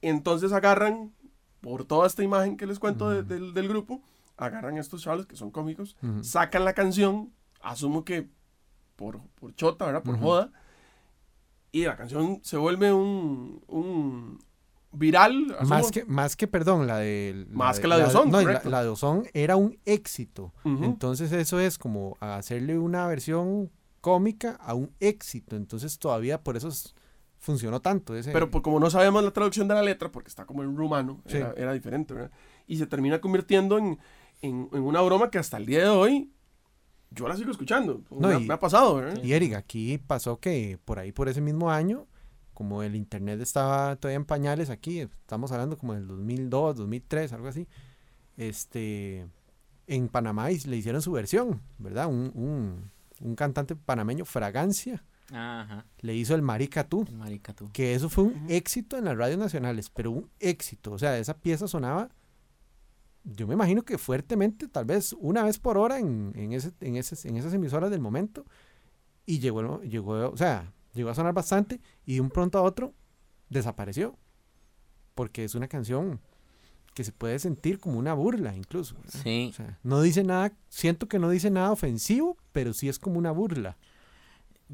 Entonces agarran, por toda esta imagen que les cuento de- del, del grupo, agarran a estos chavalos que son cómicos, sacan la canción, asumo que por, por chota, ¿verdad? Por Ujú. joda. Y la canción se vuelve un, un viral. asumo. Más que, más que, perdón, la de... Más que la de Ozón, No, la, correcto. la de Ozón era un éxito. Entonces eso es como hacerle una versión cómica a un éxito. Entonces todavía por eso es- funcionó tanto. Ese, Pero pues, como no sabemos la traducción de la letra, porque está como en rumano, Sí. era, era diferente, ¿verdad? Y se termina convirtiendo en, en- en una broma que hasta el día de hoy yo la sigo escuchando. No, me, ha- y- me ha pasado, ¿verdad? Y Eric, aquí pasó que por ahí, por ese mismo año, como el internet estaba todavía en pañales aquí, estamos hablando como del 2002, 2003, algo así, este, en Panamá y- le hicieron su versión, ¿verdad? Un, un, un cantante panameño, Fragancia, Ajá. le hizo el Marica Tú, Marica tú. que eso fue un éxito en las radios nacionales, pero un éxito, o sea, esa pieza sonaba, yo me imagino que fuertemente, tal vez una vez por hora en, en, ese, en, ese- en esas emisoras del momento, y llegó, llegó, o sea, llegó a sonar bastante, y de un pronto a otro desapareció, porque es una canción que se puede sentir como una burla incluso. ¿verdad? Sí. O sea, no dice nada, siento que no dice nada ofensivo, pero sí es como una burla.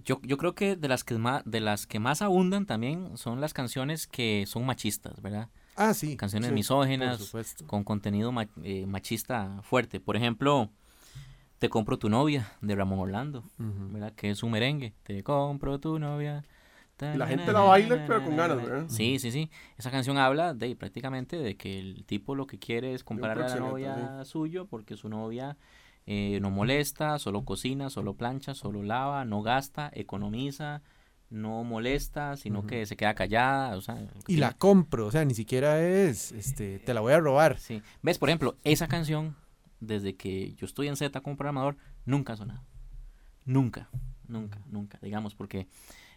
Yo, yo creo que de las que más, de las que más abundan también son las canciones que son machistas, ¿verdad? Ah, sí. Canciones sí, misógenas, con contenido ma- eh, machista fuerte. Por ejemplo, Te compro tu novia, de Ramón Orlando. ¿verdad? Que es un merengue. Te compro tu novia. Y la gente la baila, pero con ganas, ¿verdad? Sí, sí, sí. Esa canción habla de prácticamente de que el tipo lo que quiere es comprar a la novia suyo porque su novia eh, no molesta, solo cocina, solo plancha, solo lava, no gasta, economiza, no molesta, sino que se queda callada. O sea, Y la compro, o sea, ni siquiera es, este, te la voy a robar. Sí. ¿Ves? Por ejemplo, esa canción, desde que yo estoy en Z como programador, nunca ha sonado. Nunca, nunca, nunca, digamos, porque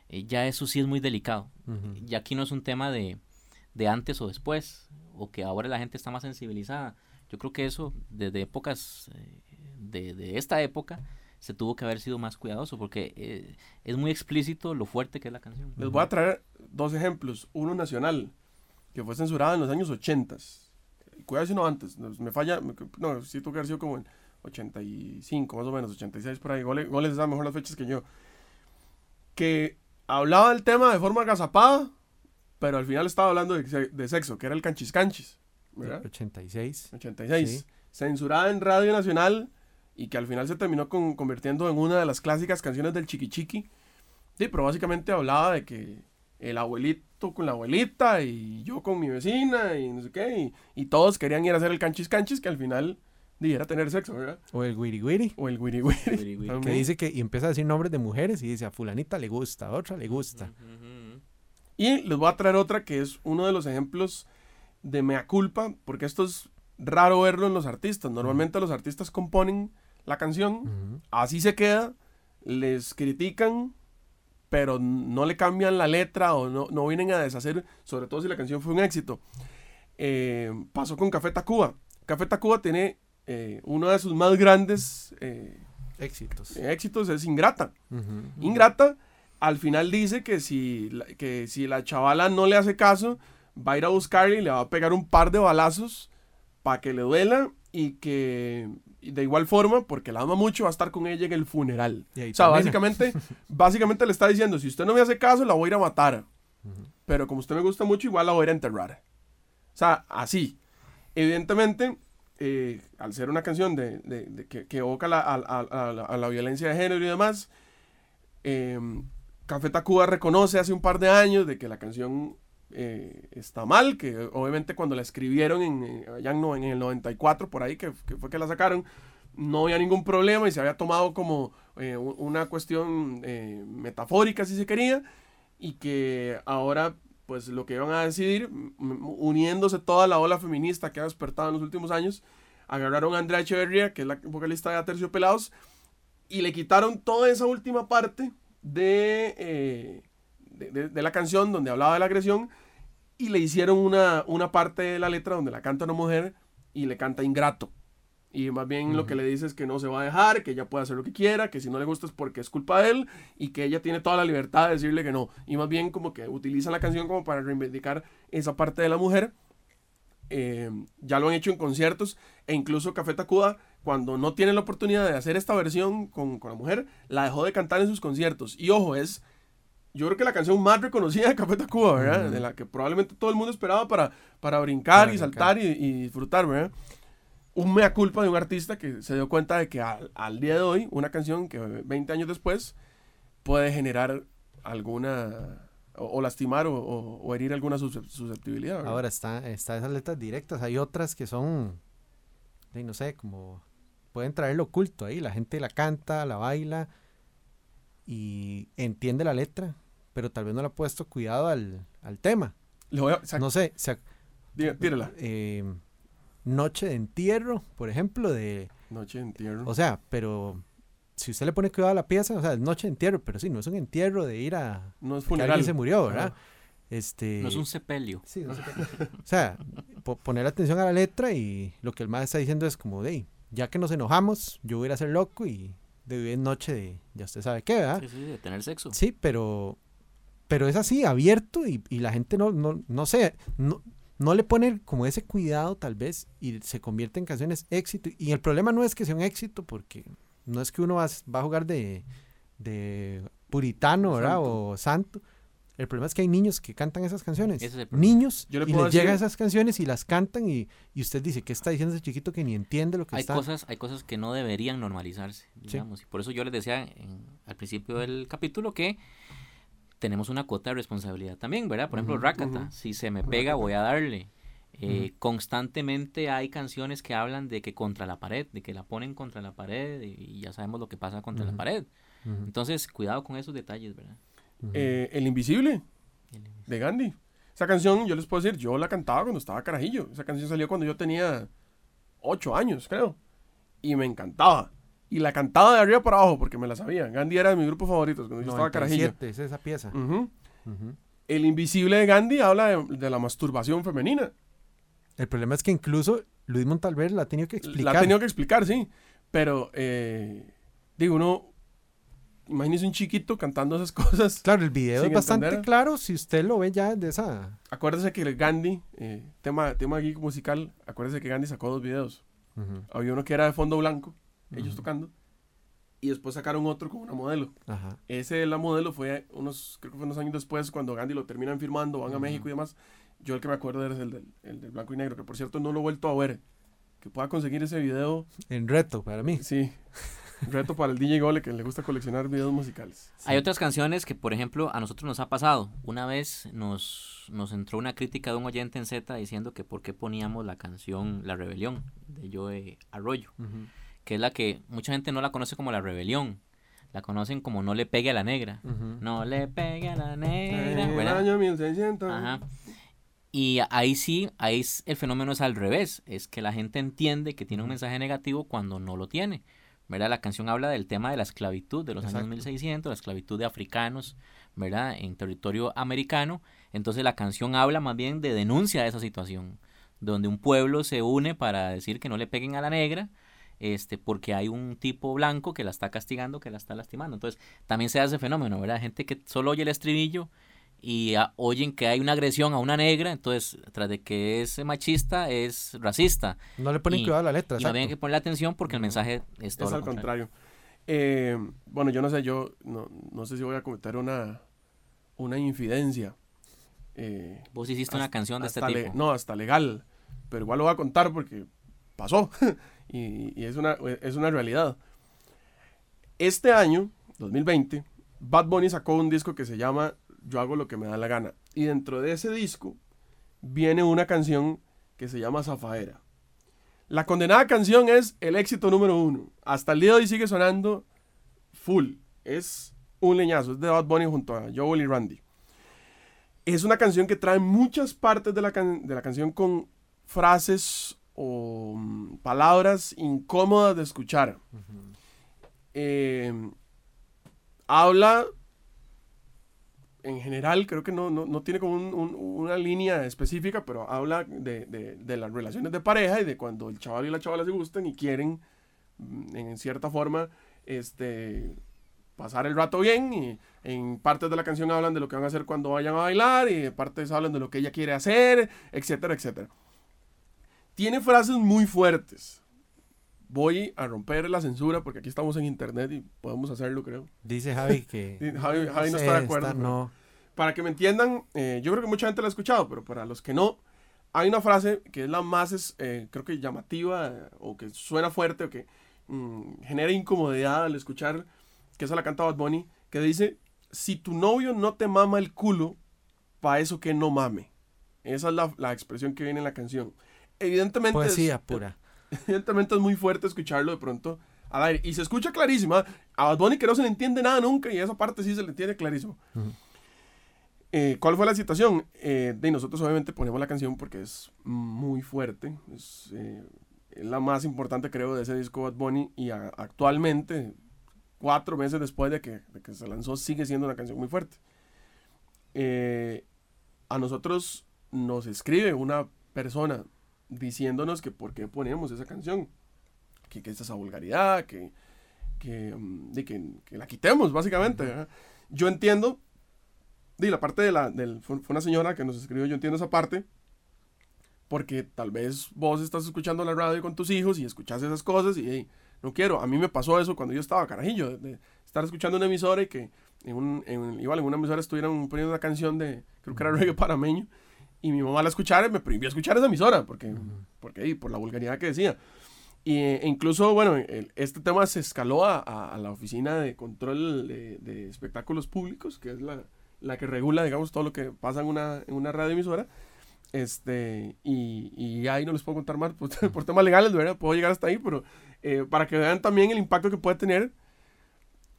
eh, ya eso sí es muy delicado. Ujú. Y aquí no es un tema de, de antes o después, o que ahora la gente está más sensibilizada. Yo creo que eso, desde épocas, eh, de, de esta época, se tuvo que haber sido más cuidadoso, porque eh, es muy explícito lo fuerte que es la canción. Les voy a traer dos ejemplos. Uno nacional, que fue censurado en los años 80. Cuidado si no antes. Me falla. No, sí tuvo que haber sido como en 85, más o menos, 86 por ahí. Goles, goles saben mejor las fechas que yo. Que hablaba del tema de forma agazapada, pero al final estaba hablando de, de sexo, que era el canchis canchis. ¿Verdad? 86. 86. Sí. Censurada en Radio Nacional y que al final se terminó con- convirtiendo en una de las clásicas canciones del Chiqui Chiqui. Sí, pero básicamente hablaba de que el abuelito con la abuelita y yo con mi vecina y no sé qué. Y, y todos querían ir a hacer el canchis canchis que al final di, era tener sexo, ¿verdad? O el Wiri Wiri, O el wiri wiri. Wiri wiri. que dice que y empieza a decir nombres de mujeres y dice a fulanita le gusta, a otra le gusta. Y les voy a traer otra que es uno de los ejemplos de mea culpa, porque esto es raro verlo en los artistas. Normalmente los artistas componen la canción, así se queda, les critican, pero no le cambian la letra o no, no vienen a deshacer, sobre todo si la canción fue un éxito. Eh, pasó con Café Tacuba. Café Tacuba tiene eh, uno de sus más grandes eh, Éxitos. éxitos, es Ingrata. Ingrata al final dice que si, la- que si la chavala no le hace caso, va a ir a buscarle y le va a pegar un par de balazos para que le duela y que de igual forma, porque la ama mucho, va a estar con ella en el funeral. O sea, termina. básicamente, básicamente le está diciendo, si usted no me hace caso, la voy a ir a matar. Pero como usted me gusta mucho, igual la voy a ir a enterrar. O sea, así. Evidentemente, eh, al ser una canción de, de- de que, que evoca la- a, a- a la- a la violencia de género y demás, eh, Café Tacuba reconoce hace un par de años de que la canción eh, está mal, que obviamente cuando la escribieron en, eh, allá en, en el 94, por ahí, que, que fue que la sacaron, no había ningún problema y se había tomado como eh, una cuestión eh, metafórica, si se quería, y que ahora pues lo que iban a decidir, uniéndose toda la ola feminista que ha despertado en los últimos años, agarraron a Andrea Echeverría, que es la vocalista de Aterciopelados, y le quitaron toda esa última parte de, eh, de, de- de la canción donde hablaba de la agresión y le hicieron una, una parte de la letra donde la canta una mujer y le canta ingrato. Y más bien lo que le dice es que no se va a dejar, que ella puede hacer lo que quiera, que si no le gusta es porque es culpa de él y que ella tiene toda la libertad de decirle que no. Y más bien como que utiliza la canción como para reivindicar esa parte de la mujer. Eh, ya lo han hecho en conciertos e incluso Café Tacuba, cuando no tiene la oportunidad de hacer esta versión con, con la mujer, la dejó de cantar en sus conciertos. Y ojo, es yo creo que la canción más reconocida de Café Tacuba, ¿verdad? Ujú. De la que probablemente todo el mundo esperaba para, para brincar Para y saltar y, y disfrutar, ¿verdad? Un mea culpa de un artista que se dio cuenta de que al, al día de hoy, una canción que 20 años después puede generar alguna, o, o lastimar o, o- o herir alguna suscep- susceptibilidad, ¿verdad? Ahora está, está esas letras directas. Hay otras que son, no sé, como pueden traer lo oculto ahí. La gente la canta, la baila y entiende la letra, pero tal vez no le ha puesto cuidado al, al tema. Le voy a- o sea, No sé, se ac- diga- tírala. eh, Noche de entierro, por ejemplo, de, Noche de entierro. o sea, pero si usted le pone cuidado a la pieza, o sea, es noche de entierro, pero sí, no es un entierro de ir a no es que funeral. alguien se murió, ¿verdad? Este, No es un sepelio. Sí, no. O sea, po- poner atención a la letra y lo que el más está diciendo es como, de, ya que nos enojamos, yo voy a ir a ser loco y de vivir noche de, ya usted sabe qué, ¿verdad? Sí, sí, de tener sexo. Sí, pero, pero es así, abierto y, y la gente no, no, no sé, no, no le pone como ese cuidado tal vez y se convierte en canciones éxito. Y el problema no es que sea un éxito porque no es que uno va, a- va a jugar de, de puritano, ¿verdad? Santo. O santo. El problema es que hay niños que cantan esas canciones. Ese es el problema. niños Yo le y les llegan decir- esas canciones y las cantan y, y usted dice, ¿qué está diciendo ese chiquito que ni entiende lo que Hay está? cosas, hay cosas que no deberían normalizarse, digamos. Y por eso yo les decía en- al principio del capítulo que tenemos una cuota de responsabilidad también, ¿verdad? Por ejemplo, Ujú, Rakata, si se me pega voy a darle. Eh, Constantemente hay canciones que hablan de que contra la pared, de que la ponen contra la pared y, y ya sabemos lo que pasa contra la pared. Entonces, cuidado con esos detalles, ¿verdad? Eh, El Invisible. De Gandhi. Esa canción, yo les puedo decir, yo la cantaba cuando estaba carajillo. Esa canción salió cuando yo tenía 8 años, creo. Y me encantaba. Y la cantaba de arriba para abajo porque me la sabía. Gandhi era de mis grupos favoritos cuando yo estaba carajillo. 97, es esa pieza. El Invisible de Gandhi habla de, de la masturbación femenina. El problema es que incluso Luis Montalver la ha tenido que explicar. La ha tenido que explicar, sí. Pero, eh, digo, uno, imagínese un chiquito cantando esas cosas. Claro, el video es bastante entender. claro si usted lo ve ya de esa... Acuérdese que el Gandhi, eh, tema, tema geek musical, acuérdese que Gandhi sacó dos videos. Ujú, Había uno que era de fondo blanco, ellos Ujú. tocando, y después sacaron otro con una modelo. Ajá. Ese de la modelo fue unos, creo que fue unos años después, cuando Gandhi lo terminan firmando, van a Ujú. México y demás. Yo el que me acuerdo es el del, el del blanco y negro, que por cierto no lo he vuelto a ver. Que pueda conseguir ese video, En reto para mí. sí. Reto para el DJ Gole que le gusta coleccionar videos musicales. Hay otras canciones que, por ejemplo, a nosotros nos ha pasado. Una vez nos, nos entró una crítica de un oyente en Z diciendo que por qué poníamos la canción La Rebelión de Joe Arroyo, que es la que mucha gente no la conoce como La Rebelión. La conocen como No le pegue a la negra. No le pegue a la negra. En el año 1600. Ajá. Y ahí sí, ahí es- el fenómeno es al revés, es que la gente entiende que tiene un mensaje negativo cuando no lo tiene. ¿Verdad? La canción habla del tema de la esclavitud de los años Exacto. 1600, la esclavitud de africanos, ¿verdad? En territorio americano. Entonces la canción habla más bien de denuncia de esa situación, donde un pueblo se une para decir que no le peguen a la negra, este, porque hay un tipo blanco que la está castigando, que la está lastimando. Entonces también se da ese fenómeno, ¿verdad? Gente que solo oye el estribillo y ah, oyen que hay una agresión a una negra, entonces tras de que es machista, es racista. No le ponen Y- cuidado a la letra, Y no exacto. que ponerle atención porque el mensaje es todo Es lo al contrario. contrario. Eh, bueno, yo no sé, yo no, no sé si voy a cometer una, una infidencia. Eh, Vos hiciste una canción de este le- tipo. no, hasta legal. Pero igual lo voy a contar porque pasó. y y es, una, es una realidad. Este año, 2020, Bad Bunny sacó un disco que se llama Yo hago lo que me da la gana. Y dentro de ese disco viene una canción que se llama Zafaera. La condenada canción es el éxito número uno. Hasta el día de hoy sigue sonando full. Es un leñazo. Es de Bad Bunny junto a Joel y Randy. Es una canción que trae muchas partes de la, can- de la canción con frases o mm, palabras incómodas de escuchar. Eh, habla, en general, creo que no, no, no tiene como un- un- una línea específica, pero habla de, de- de las relaciones de pareja y de cuando el chaval y la chavala se gustan y quieren, mm, en cierta forma, este pasar el rato bien y en partes de la canción hablan de lo que van a hacer cuando vayan a bailar y en partes hablan de lo que ella quiere hacer, etcétera, etcétera. Tiene frases muy fuertes. Voy a romper la censura porque aquí estamos en internet y podemos hacerlo, creo. Dice Javi que... Javi, Javi no sé, está de acuerdo. no. Para que me entiendan, eh, yo creo que mucha gente la ha escuchado, pero para los que no, hay una frase que es la más, es, eh, creo que llamativa, eh, o que suena fuerte, o que mm, genera incomodidad al escuchar, que esa la canta Bad Bunny, que dice, si tu novio no te mama el culo, pa' eso que no mame. Esa es la, la expresión que viene en la canción. Evidentemente, es- Poesía pura. evidentemente es muy fuerte escucharlo de pronto al aire. Y se escucha clarísimo. ¿ah? A Bad Bunny que no se le entiende nada nunca y esa parte sí se le entiende clarísimo. Eh, ¿Cuál fue la situación? Eh, de nosotros obviamente ponemos la canción porque es muy fuerte. Es, eh, es la más importante creo de ese disco Bad Bunny y a- actualmente, cuatro meses después de que, de que se lanzó, sigue siendo una canción muy fuerte. Eh, a nosotros nos escribe una persona diciéndonos que por qué ponemos esa canción, que, que es esa vulgaridad, que, que, mm, de que, que la quitemos básicamente. ¿verdad? Yo entiendo, de la parte de la, del, fue, una señora que nos escribió, yo entiendo esa parte, porque tal vez vos estás escuchando la radio con tus hijos y escuchas esas cosas y hey, no quiero, a mí me pasó eso cuando yo estaba carajillo, de, de estar escuchando una emisora y que en un, en, igual en una emisora estuvieran poniendo una canción de, creo que era reggae parameño, y mi mamá la escuchara y me prohibió escuchar esa emisora, porque, porque y por la vulgaridad que decía. Y, e incluso, bueno, el- este tema se escaló a, a- a la oficina de control de, de espectáculos públicos, que es la, la que regula, digamos, todo lo que pasa en una, en una radio emisora. Este, y, y ahí no les puedo contar más por, por temas legales, ¿verdad? Puedo llegar hasta ahí, pero eh, para que vean también el impacto que puede tener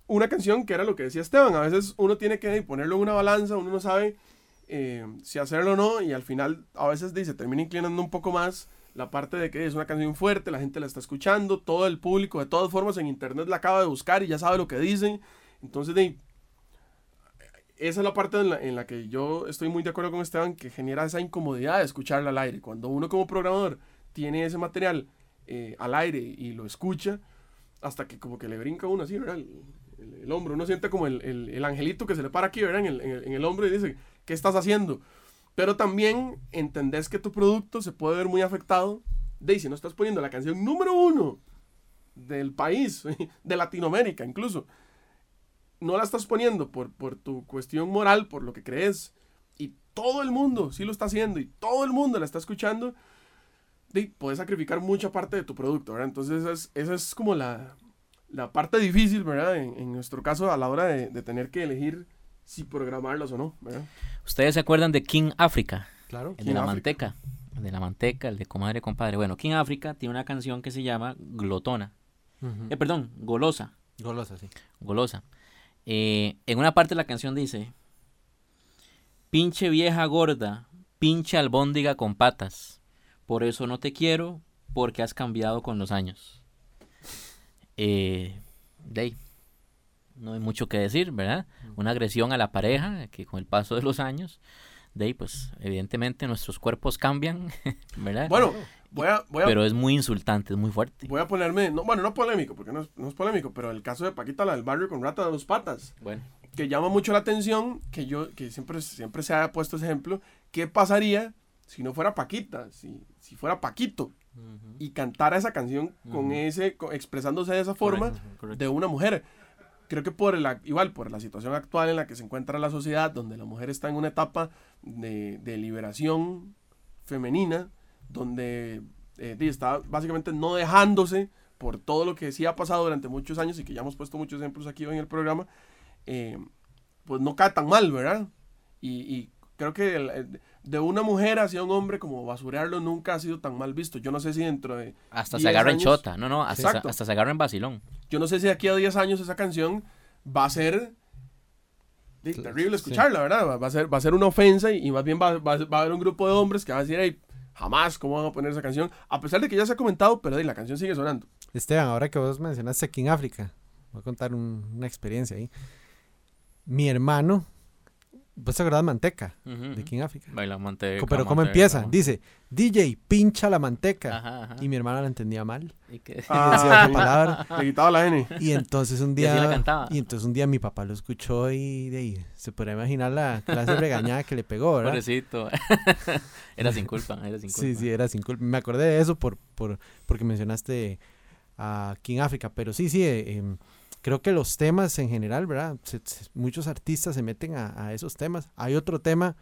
una canción, que era lo que decía Esteban. A veces uno tiene que ponerlo en una balanza, uno no sabe eh, si hacerlo o no, y al final a veces dice, termina inclinando un poco más la parte de que es una canción fuerte, la gente la está escuchando, todo el público de todas formas en internet la acaba de buscar y ya sabe lo que dicen. Entonces, de, esa es la parte en la, en la que yo estoy muy de acuerdo con Esteban, que genera esa incomodidad de escucharla al aire. Cuando uno como programador tiene ese material eh, al aire y lo escucha, hasta que como que le brinca uno así, ¿verdad? El, el- el hombro, uno siente como el, el- el angelito que se le para aquí, ¿verdad? En el, en en hombro y dice, ¿qué estás haciendo? Pero también entendés que tu producto se puede ver muy afectado de si no estás poniendo la canción número uno del país, de Latinoamérica incluso, no la estás poniendo por, por tu cuestión moral, por lo que crees, y todo el mundo sí lo está haciendo, y todo el mundo la está escuchando, de, puedes sacrificar mucha parte de tu producto, ¿verdad? Entonces esa es, esa es como la, la parte difícil, ¿verdad? En, nuestro caso a la hora de tener que elegir si programarlas o no, ¿verdad? ¿Ustedes se acuerdan de King Africa? Claro. El King de la manteca. El de la manteca, el de comadre, compadre. Bueno, King Africa tiene una canción que se llama Glotona. Eh, perdón, Golosa. Golosa, sí. Golosa. Eh, en una parte de la canción dice: Pinche vieja gorda, pinche albóndiga con patas. Por eso no te quiero, porque has cambiado con los años. Eh, de ahí, no hay mucho que decir, ¿verdad? Una agresión a la pareja que con el paso de los años, de ahí, pues evidentemente nuestros cuerpos cambian, ¿verdad? Bueno, voy a, voy a, pero es muy insultante, es muy fuerte. voy a ponerme, no, bueno, no polémico, porque no es, no es polémico, pero el caso de Paquita, la del barrio con rata de dos patas, Bueno, que llama mucho la atención, que yo, que siempre, siempre se ha puesto ese ejemplo, ¿qué pasaría si no fuera Paquita, si, si fuera Paquito? y cantara esa canción con Ujú. ese co- expresándose de esa forma correcto, correcto. de una mujer creo que por la igual por la situación actual en la que se encuentra la sociedad donde la mujer está en una etapa de, de liberación femenina donde eh, está básicamente no dejándose por todo lo que sí ha pasado durante muchos años y que ya hemos puesto muchos ejemplos aquí hoy en el programa eh, pues no cae tan mal verdad y, y creo que de una mujer hacia un hombre como basurearlo nunca ha sido tan mal visto. Yo no sé si dentro de... hasta 10 se agarra en chota, no, no, hasta, Exacto. hasta se agarra en vacilón. Yo no sé si de aquí a 10 años esa canción va a ser... Sí, terrible sí. escucharla, ¿verdad? Va- a ser, va a ser una ofensa y, y más bien va, va- va a haber un grupo de hombres que va a decir, "Ey, jamás, ¿cómo van a poner esa canción? A pesar de que ya se ha comentado, pero di, la canción sigue sonando. Esteban, ahora que vos mencionaste King África, voy a contar un- una experiencia ahí. Mi hermano, ¿vos te acordás de Manteca de King África? Baila manteca, Pero ¿cómo manteca, empieza? Dice, DJ, pincha la manteca. Ajá, ajá. Y mi hermana la entendía mal. ¿Y qué? Y decía otra palabra. Le quitaba la N. Y entonces un Y así la día. cantaba. Y entonces un día mi papá lo escuchó y de ahí se podría imaginar la clase de regañada que le pegó, ¿verdad? Pobrecito. era sin culpa, era sin culpa. Sí, sí, era sin culpa. Me acordé de eso por, por, porque mencionaste a King África, pero sí, sí, eh, em, creo que los temas en general, ¿verdad? Se- se- muchos artistas se meten a, a esos temas. Hay otro tema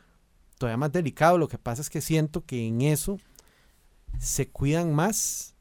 todavía más delicado, lo que pasa es que siento que en eso se cuidan más,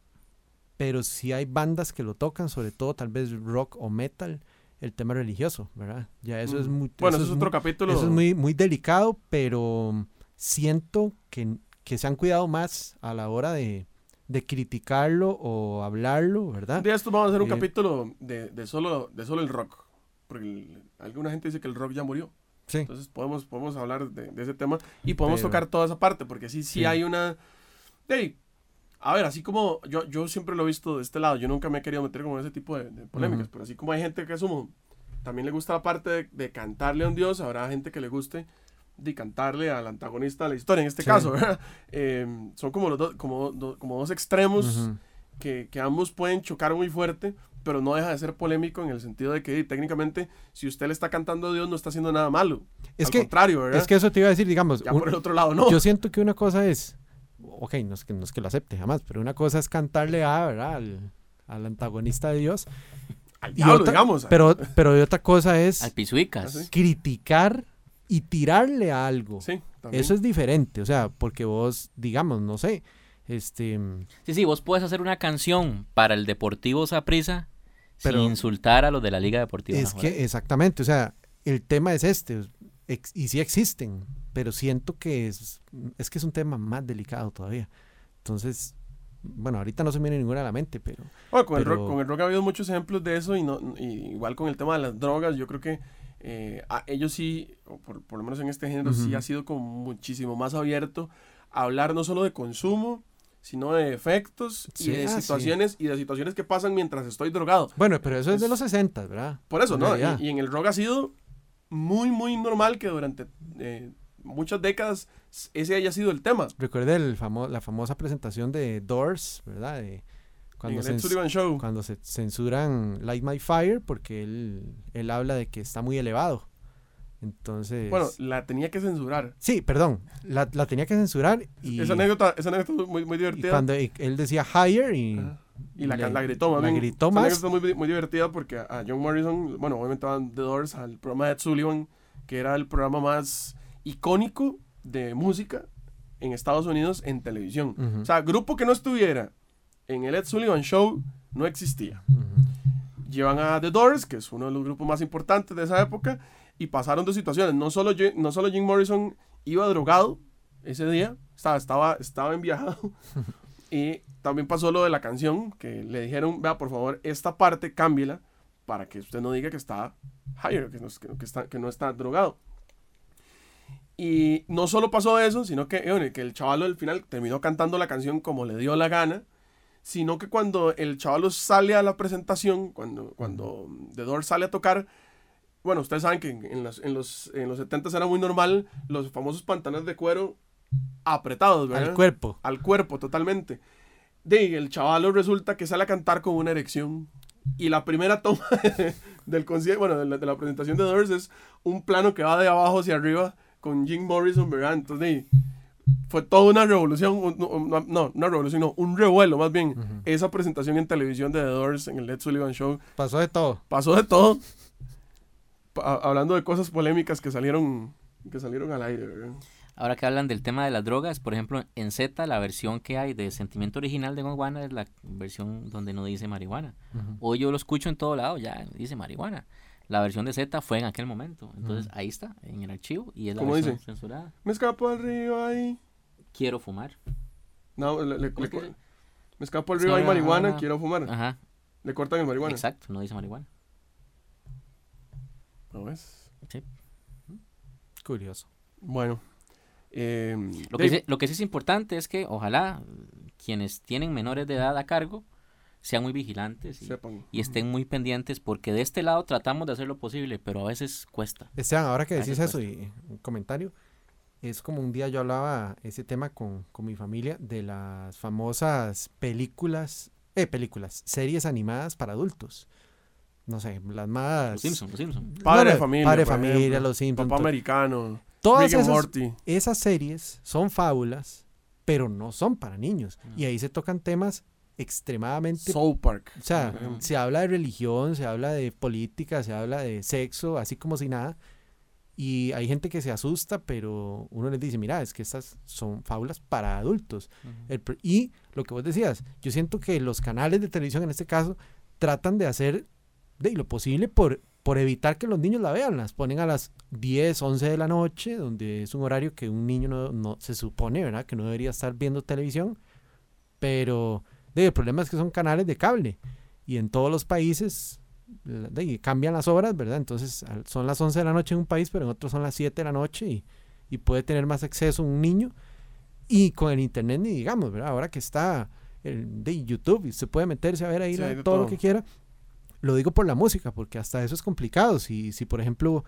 pero sí hay bandas que lo tocan, sobre todo tal vez rock o metal, el tema religioso, ¿verdad? Ya eso es Mm. muy... Bueno, eso eso es otro capítulo. eso es muy, muy delicado, pero siento que, que se han cuidado más a la hora de, de criticarlo o hablarlo, ¿verdad? Día esto vamos a hacer un Eh, capítulo de, de solo, de solo el rock. Porque el- alguna gente dice que el rock ya murió. Sí. Entonces podemos, podemos hablar de, de ese tema y podemos Pero- tocar toda esa parte, porque sí, sí, Sí. hay una... Hey, a ver, así como yo, yo siempre lo he visto de este lado, yo nunca me he querido meter como en ese tipo de, de polémicas, pero así como hay gente que asumo, también le gusta la parte de, de cantarle a un dios, habrá gente que le guste de cantarle al antagonista de la historia, en este Sí. caso, ¿verdad? Eh, son como, los dos como, do- como dos extremos que, que ambos pueden chocar muy fuerte, pero no deja de ser polémico en el sentido de que técnicamente si usted le está cantando a Dios no está haciendo nada malo. Es Al que, contrario, ¿verdad? es que eso te iba a decir, digamos, ya un- por el otro lado no. yo siento que una cosa es, ok, no es que, no es que lo acepte jamás, pero una cosa es cantarle a, ¿verdad? Al, al antagonista de Dios, Al y diablo, otra- digamos. pero, pero otra cosa es Al pisuicas. Ah, sí. criticar y tirarle a algo. Sí, también. Eso es diferente, o sea, porque vos, digamos, no sé, este... Sí, sí, vos puedes hacer una canción para el Deportivo Saprissa Pero- sin insultar a los de la Liga Deportiva. Es que exactamente, o sea, el tema es este, ex- y sí existen, pero siento que es, es que es un tema más delicado todavía. Entonces, bueno, ahorita no se me viene ninguna a la mente, pero Bueno, con, el rock, con el rock ha habido muchos ejemplos de eso y, no, y igual con el tema de las drogas, yo creo que eh, a ellos sí, o por, por lo menos en este género, sí ha sido como muchísimo más abierto a hablar no solo de consumo, sino de efectos y de ah, sí. situaciones y de situaciones que pasan mientras estoy drogado. bueno, pero eso es, de los 60, ¿verdad? Por eso, ¿no? Y, y en el rock ha sido muy, muy normal que durante eh, muchas décadas ese haya sido el tema. Recuerde el famo- la famosa presentación de Doors, ¿verdad? De cuando, en el Ed Show. cuando se censuran Light My Fire porque él, él habla de que está muy elevado. Entonces... Bueno, la tenía que censurar. sí, perdón, la, la tenía que censurar y... Esa anécdota, esa anécdota muy, muy Y divertida. cuando e- él decía higher y, Ajá. Y la, le- la gritó, más la bien. gritó Esa más. anécdota es muy, muy divertida porque a John Morrison, bueno, obviamente van The Doors al programa de Ed Sullivan, que era el programa más icónico de música en Estados Unidos en televisión. Ujú. O sea, grupo que no estuviera en el Ed Sullivan Show no existía. Llevan a The Doors, que es uno de los grupos más importantes de esa época, y pasaron dos situaciones. No solo, Jim- no solo Jim Morrison iba drogado ese día, estaba, estaba, estaba enviajado, y también pasó lo de la canción, que le dijeron, vea, por favor, esta parte cámbiela para que usted no diga que está higher, que no, que, que está, que no está drogado. Y no solo pasó eso, sino que, eh, que el chaval al final terminó cantando la canción como le dio la gana, sino que cuando el chaval sale a la presentación, cuando, cuando The Doors sale a tocar, bueno, ustedes saben que en los, en los, en los 70 era muy normal los famosos pantalones de cuero apretados, ¿verdad? Al cuerpo. Al cuerpo, totalmente. De el chaval resulta que sale a cantar con una erección. Y la primera toma del concierto, bueno, de la, de la presentación de Doors es un plano que va de abajo hacia arriba con Jim Morrison, ¿verdad? Entonces, fue toda una revolución, no, no, una revolución, no, un revuelo más bien. Esa presentación en televisión de The Doors en el Led Sullivan Show. Pasó de todo. Pasó de todo. hablando de cosas polémicas que salieron, que salieron al aire, ¿verdad? Ahora que hablan del tema de las drogas, por ejemplo, en Z la versión que hay de Sentimiento Original de Gonguana es la versión donde no dice marihuana. Hoy yo lo escucho en todo lado, ya dice marihuana. La versión de Z fue en aquel momento. Entonces ahí está, en el archivo, y es la versión dice? censurada. Me escapo al río ahí. Quiero fumar. No, le, le, ¿Cómo me escapo al río, Sí, marihuana, ajá. quiero fumar. Ajá, Le cortan el marihuana. exacto, no dice marihuana. ¿No ves? Sí. Curioso. Bueno. eh, Lo que, sí, lo que sí es importante es que ojalá quienes tienen menores de edad a cargo sean muy vigilantes y, y estén muy pendientes porque de este lado tratamos de hacer lo posible, pero a veces cuesta. Esteban, ahora que decís eso y un comentario, es como un día yo hablaba ese tema con, con mi familia de las famosas películas, eh, películas, series animadas para adultos. No sé, las más... Los Simpsons, los Simpsons. Padre No, de no, familia. Padre familia, ejemplo. Los Simpsons. Papá americano. Todas esas, Morty. esas series son fábulas, pero no son para niños. Y ahí se tocan temas extremadamente... South Park. o sea, por ejemplo. se habla de religión, se habla de política, se habla de sexo, así como si nada. Y hay gente que se asusta, pero uno les dice, mira, es que estas son fábulas para adultos. El pr- y lo que vos decías, yo siento que los canales de televisión en este caso tratan de hacer de lo posible por, por evitar que los niños la vean. Las ponen a las 10, 11 de la noche, donde es un horario que un niño no, no- se supone, ¿verdad? Que no debería estar viendo televisión. Pero el problema es que son canales de cable. Y en todos los países cambian las horas, ¿verdad? Entonces son las 11 de la noche en un país, pero en otros son las 7 de la noche y, y puede tener más acceso un niño. Y con el internet ni digamos, ¿verdad? Ahora que está el de YouTube y usted puede meterse a ver ahí Sí, la- todo, lo que quiera. Lo digo por la música, porque hasta eso es complicado. Si, si por ejemplo,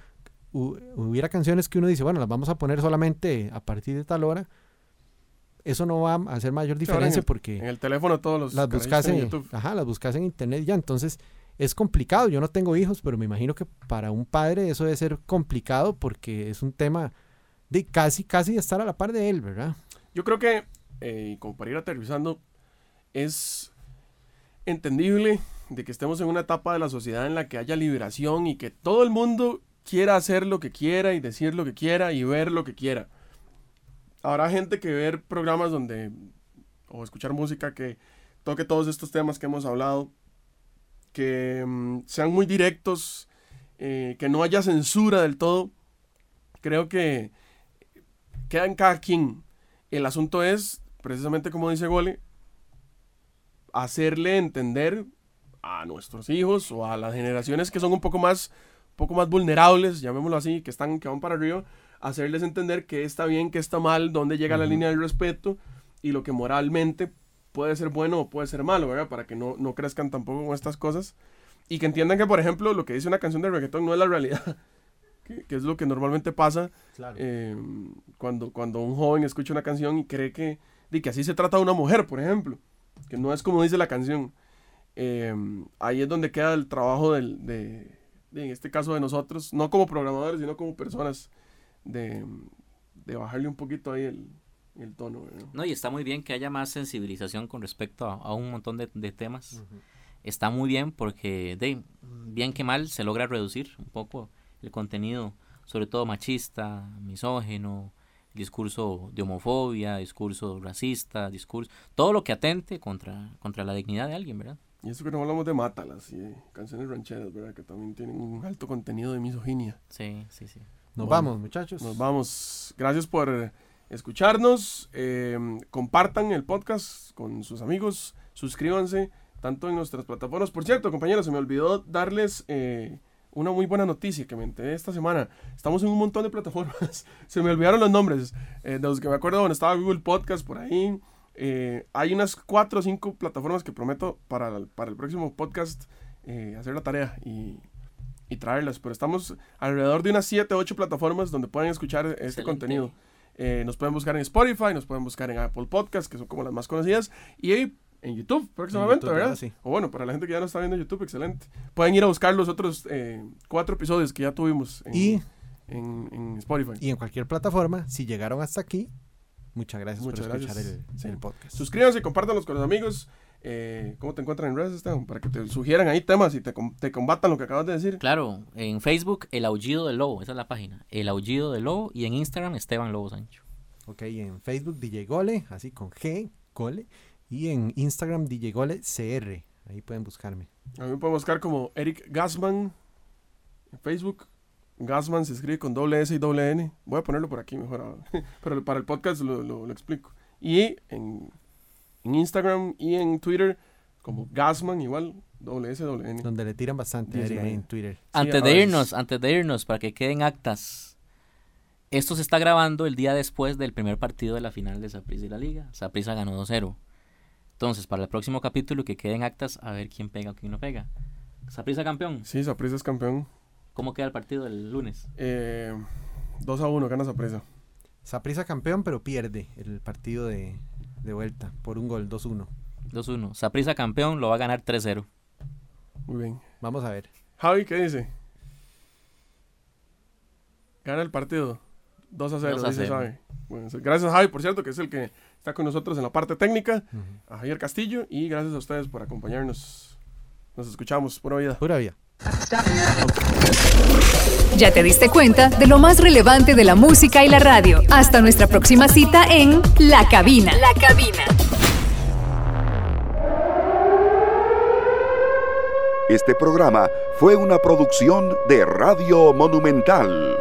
hu- hubiera canciones que uno dice, bueno, las vamos a poner solamente a partir de tal hora, eso no va a hacer mayor en diferencia el- porque En el teléfono todos los las buscas en en, YouTube. ajá, las buscas en internet ya, entonces es complicado. Yo no tengo hijos, pero me imagino que para un padre eso debe ser complicado porque es un tema de casi, casi estar a la par de él, ¿verdad? Yo creo que, eh, como para ir aterrizando, es entendible de que estemos en una etapa de la sociedad en la que haya liberación y que todo el mundo quiera hacer lo que quiera y decir lo que quiera y ver lo que quiera. Habrá gente que ver programas donde, o escuchar música que toque todos estos temas que hemos hablado, que mm, sean muy directos, eh, que no haya censura del todo. Creo que queda en cada quien. El asunto es, precisamente como dice Gole, hacerle entender a nuestros hijos o a las generaciones que son un poco más, poco más vulnerables, llamémoslo así, que están, que van para arriba, hacerles entender que está bien, que está mal, dónde llega la línea del respeto y lo que moralmente puede ser bueno o puede ser malo, ¿verdad? Para que no, no crezcan tampoco con estas cosas y que entiendan que, por ejemplo, lo que dice una canción de reggaetón no es la realidad, que, que es lo que normalmente pasa eh, cuando, cuando un joven escucha una canción y cree que, de que así se trata de una mujer, por ejemplo, que no es como dice la canción. Eh, ahí es donde queda el trabajo del, de, de, en este caso de nosotros, no como programadores, sino como personas, de, de bajarle un poquito ahí el, el tono. ¿verdad? No, y está muy bien que haya más sensibilización con respecto a, a un montón de, de temas. Está muy bien porque, de, bien que mal, se logra reducir un poco el contenido, sobre todo machista, misógeno, discurso de homofobia, discurso racista, discurso, todo lo que atente contra, contra la dignidad de alguien, ¿verdad? Y eso que no hablamos de Mátalas y de canciones rancheras, ¿verdad? Que también tienen un alto contenido de misoginia. Sí, sí, sí. Nos Bueno, vamos, muchachos. Nos vamos. Gracias por escucharnos. Eh, compartan el podcast con sus amigos. Suscríbanse tanto en nuestras plataformas. Por cierto, compañeros, se me olvidó darles eh, una muy buena noticia que me enteré esta semana. Estamos en un montón de plataformas. Se me olvidaron los nombres. eh, de los que me acuerdo donde estaba Google Podcast por ahí. Eh, hay unas cuatro o cinco plataformas que prometo para el, para el próximo podcast eh, hacer la tarea y, y traerlas. Pero estamos alrededor de unas 7 o 8 plataformas donde pueden escuchar este Excelente. contenido. Eh, nos pueden buscar en Spotify, nos pueden buscar en Apple Podcast, que son como las más conocidas, y ahí en YouTube próximamente, YouTube, ¿verdad? ah, sí. O bueno, para la gente que ya no está viendo YouTube, excelente. Pueden ir a buscar los otros eh, cuatro episodios que ya tuvimos en, Y, en, en Spotify. y en cualquier plataforma, si llegaron hasta aquí, muchas gracias Muchas por escuchar gracias. el, Sí. el podcast. Suscríbanse, compártanlos con los amigos. Eh, ¿Cómo te encuentran en redes, Esteban? Para que te sugieran ahí temas y te, te combatan lo que acabas de decir. Claro, en Facebook, El Aullido del Lobo, esa es la página. El Aullido del Lobo. Y en Instagram, Esteban Lobo Sancho. Ok, en Facebook DJ Gole, así con G, Gole. Y en Instagram DJ Gole CR. Ahí pueden buscarme. A mí me pueden buscar como Eric Gasman en Facebook. Gasman se escribe con doble S y doble N. Voy a ponerlo por aquí mejor. ahora. Pero para el podcast lo, lo- lo explico. Y en, en Instagram y en Twitter como Gasman igual, doble S, doble N. Donde le tiran bastante Eric, ahí en Twitter. Antes de irnos, antes de irnos, para que queden actas. Esto se está grabando el día después del primer partido de la final de Saprissa y la Liga. Saprissa ganó 2-0. Entonces, para el próximo capítulo, que queden actas a ver quién pega o quién no pega. Saprissa campeón. Sí, Saprissa es campeón. ¿Cómo queda el partido el lunes? Eh, 2 a 1, gana Saprissa. Saprisa campeón, pero pierde el partido de, de vuelta por un gol, 2-1. 2-1. Saprissa campeón lo va a ganar 3-0. Muy bien. Vamos a ver. Javi, ¿qué dice? Gana el partido. 2 a 0, 2 a dice 0. Javi. Bueno, gracias Javi, por cierto, que es el que está con nosotros en la parte técnica. A Javier Castillo. Y gracias a ustedes por acompañarnos. Nos escuchamos. Pura vida. Pura vida. Ya te diste cuenta de lo más relevante de la música y la radio. Hasta nuestra próxima cita en La Cabina. La Cabina. Este programa fue una producción de Radio Monumental.